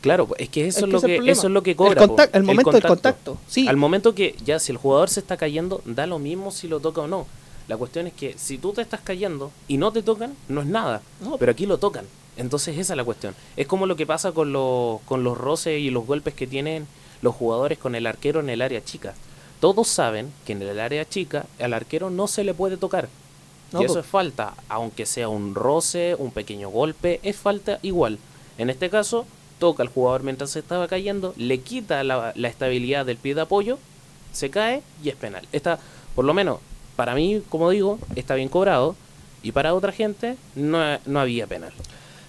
Claro, es que eso Es que lo es el que eso es lo que El cobra. contac- po, el momento del contacto, sí. Al momento que ya si el jugador se está cayendo, da lo mismo si lo toca o no. La cuestión es que si tú te estás cayendo y no te tocan, no es nada. No. Pero aquí lo tocan. Entonces esa es la cuestión. Es como lo que pasa con los, con los roces y los golpes que tienen los jugadores con el arquero en el área chica. Todos saben que en el área chica al arquero no se le puede tocar. No, y eso po. es falta, aunque sea un roce, un pequeño golpe, es falta igual. En este caso, toca al jugador mientras se estaba cayendo, le quita la, la estabilidad del pie de apoyo, se cae y es penal. Está, por lo menos, para mí, como digo, está bien cobrado. Y para otra gente no, no había penal.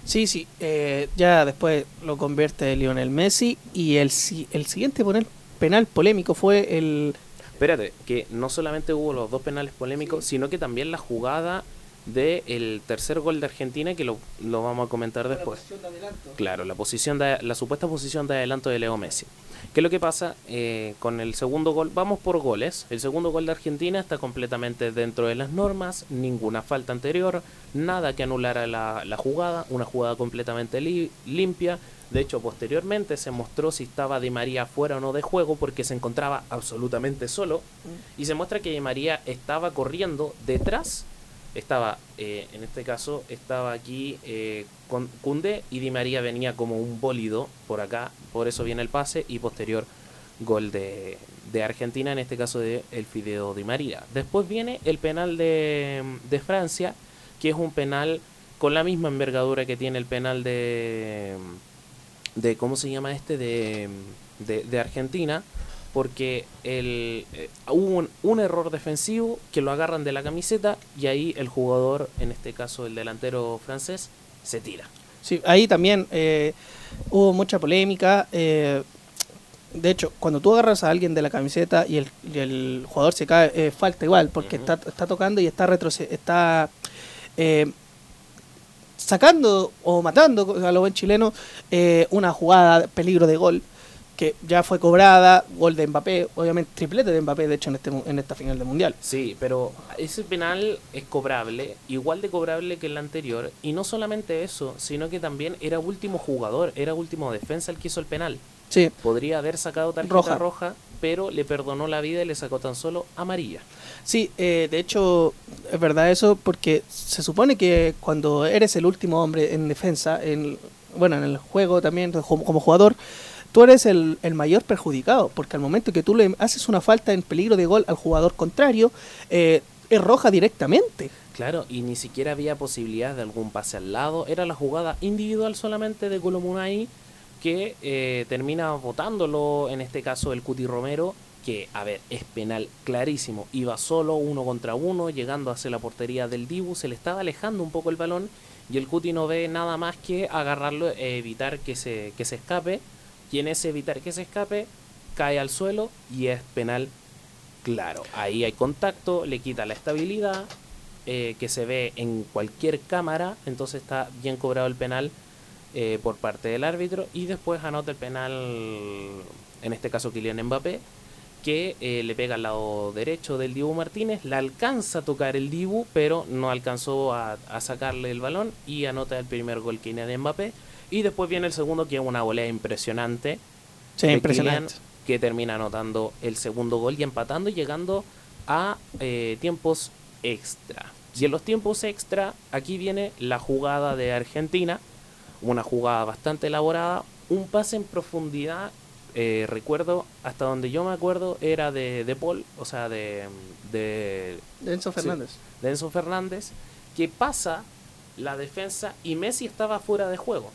Sí, sí. eh, ya después lo convierte Lionel Messi y el, si- el siguiente penal, penal polémico fue el... Espérate, que no solamente hubo los dos penales polémicos, sino que también la jugada del tercer gol de Argentina, que lo, lo vamos a comentar después. Claro, la posición de, la supuesta posición de adelanto de Leo Messi. ¿Qué es lo que pasa eh, con el segundo gol? Vamos por goles. El segundo gol de Argentina está completamente dentro de las normas, ninguna falta anterior, nada que anulara la, la jugada, una jugada completamente li- limpia. De hecho, posteriormente se mostró si estaba Di María fuera o no de juego porque se encontraba absolutamente solo. Y se muestra que Di María estaba corriendo detrás estaba, eh, en este caso, estaba aquí eh, con Cunde y Di María venía como un bólido por acá, por eso viene el pase y posterior gol de, de Argentina, en este caso de el Fideo Di María. Después viene el penal de, de Francia, que es un penal con la misma envergadura que tiene el penal de, de ¿cómo se llama este? De, de, de Argentina, porque el, eh, hubo un, un error defensivo que lo agarran de la camiseta y ahí el jugador, en este caso el delantero francés, se tira. Sí, ahí también eh, hubo mucha polémica. eh, de hecho, cuando tú agarras a alguien de la camiseta y el, y el jugador se cae, eh, falta igual, porque está, está tocando y está retroce está eh, sacando o matando a lo buen chileno eh, una jugada, peligro de gol, que ya fue cobrada, gol de Mbappé, obviamente triplete de Mbappé, de hecho, en, este, en esta final del Mundial. Sí, pero ese penal es cobrable, igual de cobrable que el anterior, y no solamente eso, sino que también era último jugador, era último defensa el que hizo el penal. Sí, Podría haber sacado tarjeta Roja. roja, pero le perdonó la vida y le sacó tan solo amarilla. Sí, eh, de hecho es verdad eso porque se supone que cuando eres el último hombre en defensa, en, bueno, en el juego también como, jugador, tú eres el, el mayor perjudicado porque al momento que tú le haces una falta en peligro de gol al jugador contrario, eh, es roja directamente. Claro, y ni siquiera había posibilidad de algún pase al lado. Era la jugada individual solamente de Colomunay que eh, termina votándolo, en este caso el Cuti Romero, que, a ver, es penal clarísimo. Iba solo uno contra uno, llegando hacia la portería del Dibu, se le estaba alejando un poco el balón y el Cuti no ve nada más que agarrarlo e evitar que se, que se escape. Y en ese evitar que se escape, cae al suelo y es penal Claro, ahí hay contacto, le quita la estabilidad, eh, que se ve en cualquier cámara, entonces está bien cobrado el penal eh, por parte del árbitro y después anota el penal, en este caso Kylian Mbappé, que eh, le pega al lado derecho del Dibu Martínez, la alcanza a tocar el Dibu, pero no alcanzó a, a sacarle el balón y anota el primer gol Kylian Mbappé. Y después viene el segundo, que es una volea impresionante, Sí, de impresionante. Kylian, que termina anotando el segundo gol y empatando y llegando a eh, tiempos extra. Y en los tiempos extra, aquí viene la jugada de Argentina, una jugada bastante elaborada, un pase en profundidad, eh, recuerdo, hasta donde yo me acuerdo, era de, de Paul, o sea, de, de, De Enzo Sí. Fernández. de Enzo Fernández, que pasa la defensa y Messi estaba fuera de juego.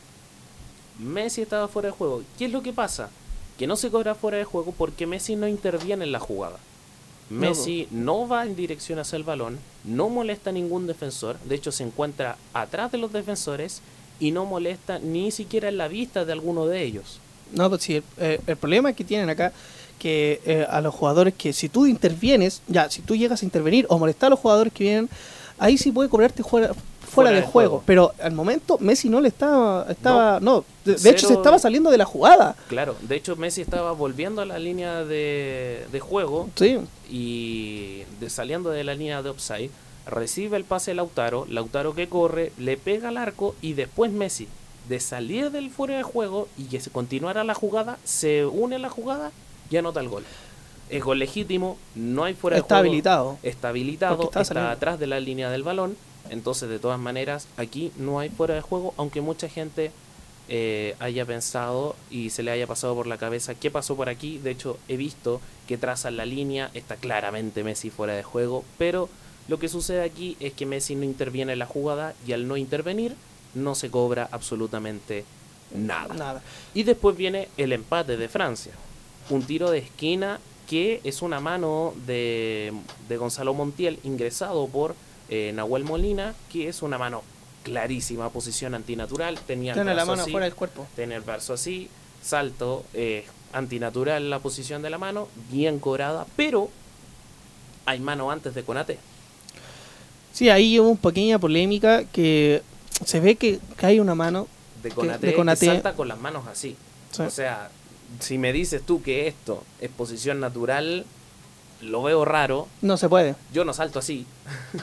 Messi estaba fuera de juego. ¿Qué es lo que pasa? Que no se cobra fuera de juego porque Messi no interviene en la jugada. Messi no va en dirección hacia el balón, no molesta a ningún defensor, de hecho se encuentra atrás de los defensores y no molesta ni siquiera en la vista de alguno de ellos. No, pues sí, el, eh, el problema que tienen acá, que eh, a los jugadores que si tú intervienes, ya, si tú llegas a intervenir o molestar a los jugadores que vienen, ahí sí puede cobrarte fuera, fuera, del juego. juego. Pero al momento Messi no le estaba, estaba, no, de, hecho se estaba saliendo de la jugada. Claro, de hecho Messi estaba volviendo a la línea de, de juego Sí, y de- saliendo de la línea de offside, recibe el pase Lautaro, Lautaro que corre, le pega al arco y después Messi, de salir del fuera de juego y que se continuara la jugada, se une a la jugada y anota el gol. Es gol legítimo, no hay fuera está de juego. habilitado. Está habilitado, está atrás de la línea del balón. Entonces, de todas maneras, aquí no hay fuera de juego, aunque mucha gente eh, haya pensado y se le haya pasado por la cabeza qué pasó por aquí. De hecho, he visto que trazan la línea, está claramente Messi fuera de juego, pero lo que sucede aquí es que Messi no interviene en la jugada y al no intervenir no se cobra absolutamente nada. Nada. Y después viene el empate de Francia. Un tiro de esquina que es una mano de, de Gonzalo Montiel ingresado por eh, Nahuel Molina, que es una mano clarísima, posición antinatural. Tenía el Tiene la brazo mano así, fuera del cuerpo. Tiene el brazo así, salto, eh, antinatural la posición de la mano, bien cobrada, pero hay mano antes de Conate. Sí, ahí hubo una pequeña polémica que se ve que, hay una mano. De Que- Conate, que salta con las manos así. Sí. O sea, si me dices tú que esto es posición natural, lo veo raro. No se puede. Yo no salto así.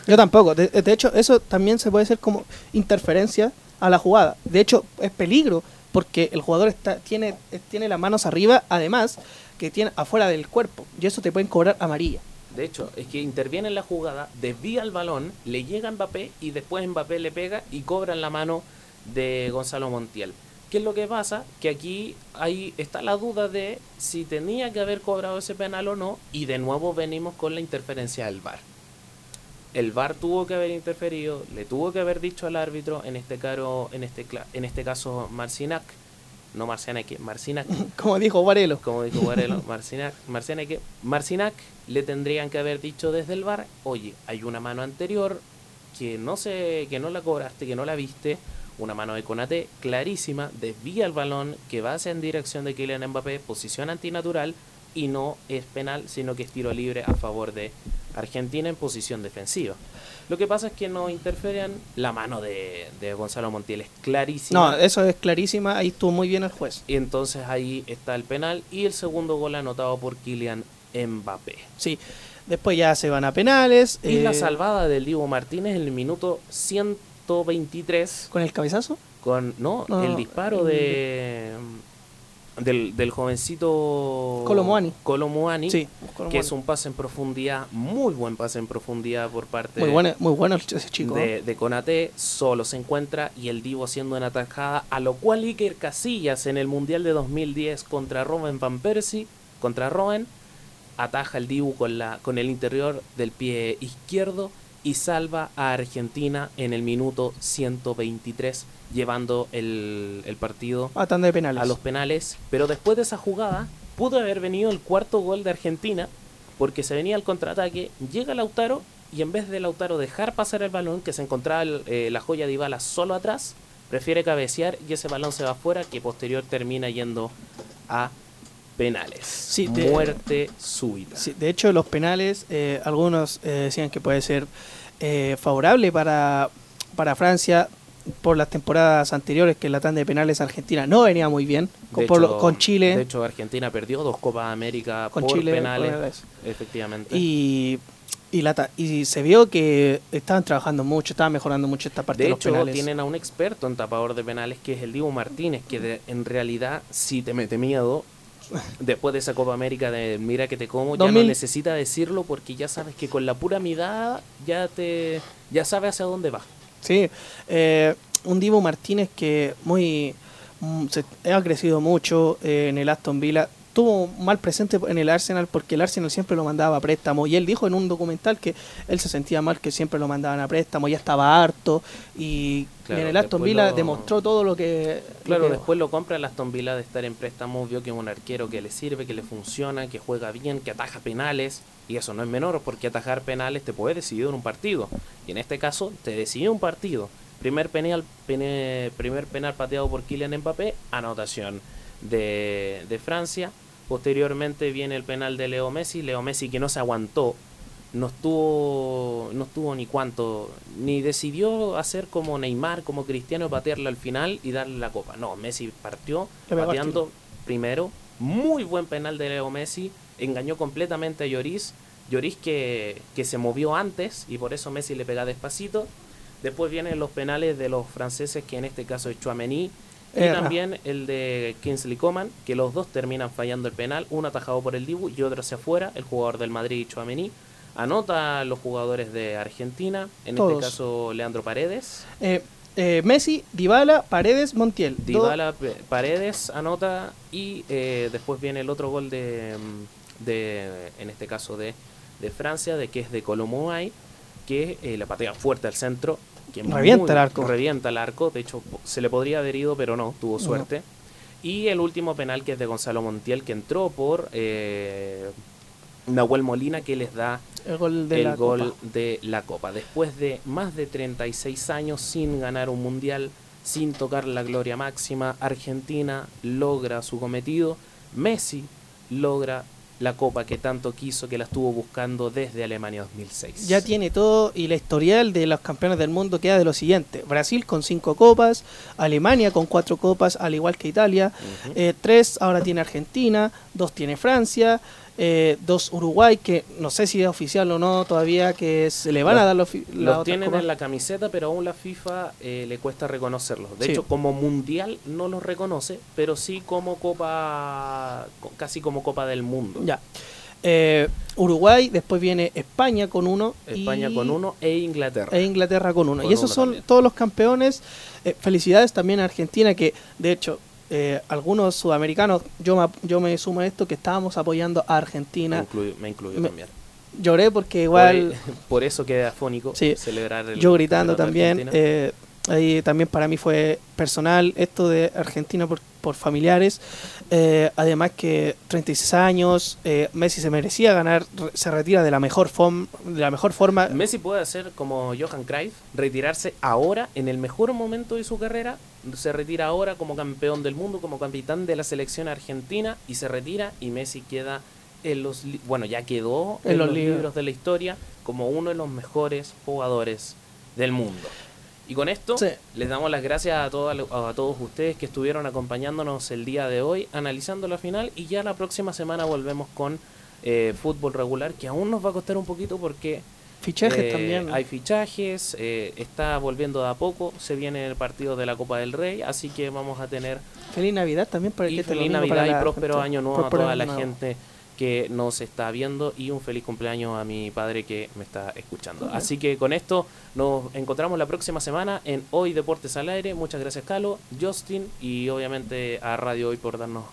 Yo tampoco. De, de hecho, eso también se puede hacer como interferencia a la jugada. De hecho, es peligro porque el jugador está, tiene, tiene las manos arriba, además que tiene afuera del cuerpo. Y eso te pueden cobrar amarilla. De hecho, es que interviene en la jugada, desvía el balón, le llega a Mbappé y después Mbappé le pega y cobra en la mano de Gonzalo Montiel. ¿Qué es lo que pasa? Que aquí ahí está la duda de si tenía que haber cobrado ese penal o no y de nuevo venimos con la interferencia del VAR. El VAR tuvo que haber interferido, le tuvo que haber dicho al árbitro, en este, caro, en este, en este caso Marcinac, no Marcianeque, Marcinac, Como dijo Varelo. como dijo Guarelo, Marcinac, Marcianeque, Marcinac le tendrían que haber dicho desde el bar, oye, hay una mano anterior que no sé, que no la cobraste, que no la viste, una mano de Conate clarísima, desvía el balón que va hacia en dirección de Kylian Mbappé, posición antinatural y no es penal, sino que es tiro libre a favor de Argentina en posición defensiva. Lo que pasa es que no interfieren la mano de, de Gonzalo Montiel, es clarísima. No, eso es clarísima. Ahí estuvo muy bien el juez. Y entonces ahí está el penal y el segundo gol anotado por Kylian Mbappé. Sí. Después ya se van a penales. Y la eh, salvada del Divo Martínez en el minuto 123 Con el cabezazo. con no, No, el disparo de del, del jovencito Colomuani. Colomuani, Sí. que es un pase en profundidad, muy buen pase en profundidad por parte Muy bueno, muy bueno ese chico. de, de Conate, solo se encuentra y el Divo haciendo una atajada, a lo cual Iker Casillas en el Mundial de 2010 contra Robin Van Persie, contra Robin, ataja el Dibu con, la, con el interior del pie izquierdo y salva a Argentina en el minuto 123, llevando el, el partido A tanda de penales. a los penales. Pero después de esa jugada, pudo haber venido el cuarto gol de Argentina, porque se venía al contraataque, llega Lautaro y en vez de Lautaro dejar pasar el balón, que se encontraba el- eh, la joya de Ibala solo atrás, prefiere cabecear y ese balón se va afuera, que posterior termina yendo a penales. Sí, de- Muerte súbita. Sí, de hecho, los penales, eh, algunos eh, decían que puede ser eh, favorable para, para Francia por las temporadas anteriores, que la tanda de penales Argentina no venía muy bien, con, por hecho- Chile. De hecho, Argentina perdió dos Copas América Con por Chile, penales. Efectivamente. y, y, la, y se vio que estaban trabajando mucho, estaban mejorando mucho esta parte de, De los hecho, penales. tienen a un experto en tapador de penales que es el Diego Martínez, que de- en realidad sí te mete miedo. Después de esa Copa América de Mira que te como, ya 2000. no necesita decirlo porque ya sabes que con la pura mirada ya te ya sabes hacia dónde va. Sí, eh, un Divo Martínez que muy mm, se, ha crecido mucho eh, en el Aston Villa. Tuvo mal presente en el Arsenal porque el Arsenal siempre lo mandaba a préstamo y él dijo en un documental que él se sentía mal que siempre lo mandaban a préstamo, ya estaba harto y Claro, en el Aston Villa lo- demostró todo lo que... lo Claro, que- después lo compra el Aston Villa de estar en préstamo, vio que es un arquero que le sirve, que le funciona, que juega bien, que ataja penales Y eso no es menor porque atajar penales te puede decidir un partido. Y en este caso te decide un partido. Primer penal, primer penal pateado por Kylian Mbappé, anotación de, de Francia. Posteriormente viene el penal de Leo Messi. Leo Messi que no se aguantó no estuvo, no estuvo ni cuánto, ni decidió hacer como Neymar, como Cristiano, patearle al final y darle la copa. No, Messi partió pateando primero. Muy buen penal de Leo Messi, engañó completamente a Lloris. Lloris que, que se movió antes y por eso Messi le pega despacito. Después vienen los penales de los franceses, que en este caso es Chouameni. Y también el de Kingsley Coman, que los dos terminan fallando el penal, uno atajado por el Dibu y otro hacia afuera, el jugador del Madrid, Chouameni anota los jugadores de Argentina, en este caso Leandro Paredes. Eh, eh, Messi, Dybala, Paredes, Montiel. Dybala, Paredes anota y eh, después viene el otro gol de, de en este caso de, de Francia, de que es de Colomuay, que la patea fuerte al centro. Que revienta el arco. Revienta el arco, de hecho se le podría haber ido, pero no, tuvo suerte. Y el último penal que es de Gonzalo Montiel, que entró por Nahuel Molina que les da el gol, de, la gol de, la Copa. Después de más de 36 años sin ganar un mundial, sin tocar la gloria máxima, Argentina logra su cometido. Messi logra la copa que tanto quiso, que la estuvo buscando desde Alemania 2006. Ya tiene todo y la historial de los campeones del mundo queda de lo siguiente. Brasil con cinco copas, Alemania con cuatro copas, al igual que Italia, eh, tres ahora tiene Argentina, dos tiene Francia, eh, dos Uruguay, que no sé si es oficial o no todavía, que se le van a dar los Lo tienen en la camiseta, pero aún la FIFA eh, le cuesta reconocerlos. De hecho, como mundial no los reconoce, pero sí como copa, casi como copa del mundo. Ya. Eh, Uruguay, después viene España con uno. España con uno e Inglaterra. E Inglaterra con uno. y esos son todos los campeones. felicidades también a Argentina, que de hecho eh, algunos sudamericanos, yo me, yo me sumo a esto, que estábamos apoyando a Argentina. Me, incluyo, también. Lloré porque igual... Por, eso queda afónico celebrar el... Yo gritando también. Eh, ahí también para mí fue personal esto de Argentina por, por familiares. Eh, además que 36 años, eh, Messi se merecía ganar, se retira de la mejor, forma de la mejor forma. Messi puede hacer como Johan Cruyff, retirarse ahora, en el mejor momento de su carrera, se retira ahora como campeón del mundo, como capitán de la selección argentina y se retira y Messi queda en los, bueno, ya quedó en, los libros de la historia como uno de los mejores jugadores del mundo. Y con esto les damos las gracias a, a todos ustedes que estuvieron acompañándonos el día de hoy, analizando la final y ya la próxima semana volvemos con eh, fútbol regular, que aún nos va a costar un poquito porque... Fichajes eh, también. Hay fichajes, eh, está volviendo de a poco, se viene el partido de la Copa del Rey, así que vamos a tener... Feliz Navidad también para el Feliz Navidad y próspero año nuevo a toda la gente que nos está viendo y un feliz cumpleaños a mi padre que me está escuchando. Así que con esto nos encontramos la próxima semana en Hoy Deportes al Aire. Muchas gracias Calo, Justin y obviamente a Radio Hoy por darnos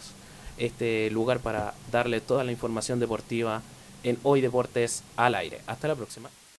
este lugar para darle toda la información deportiva en Hoy Deportes al Aire. Hasta la próxima.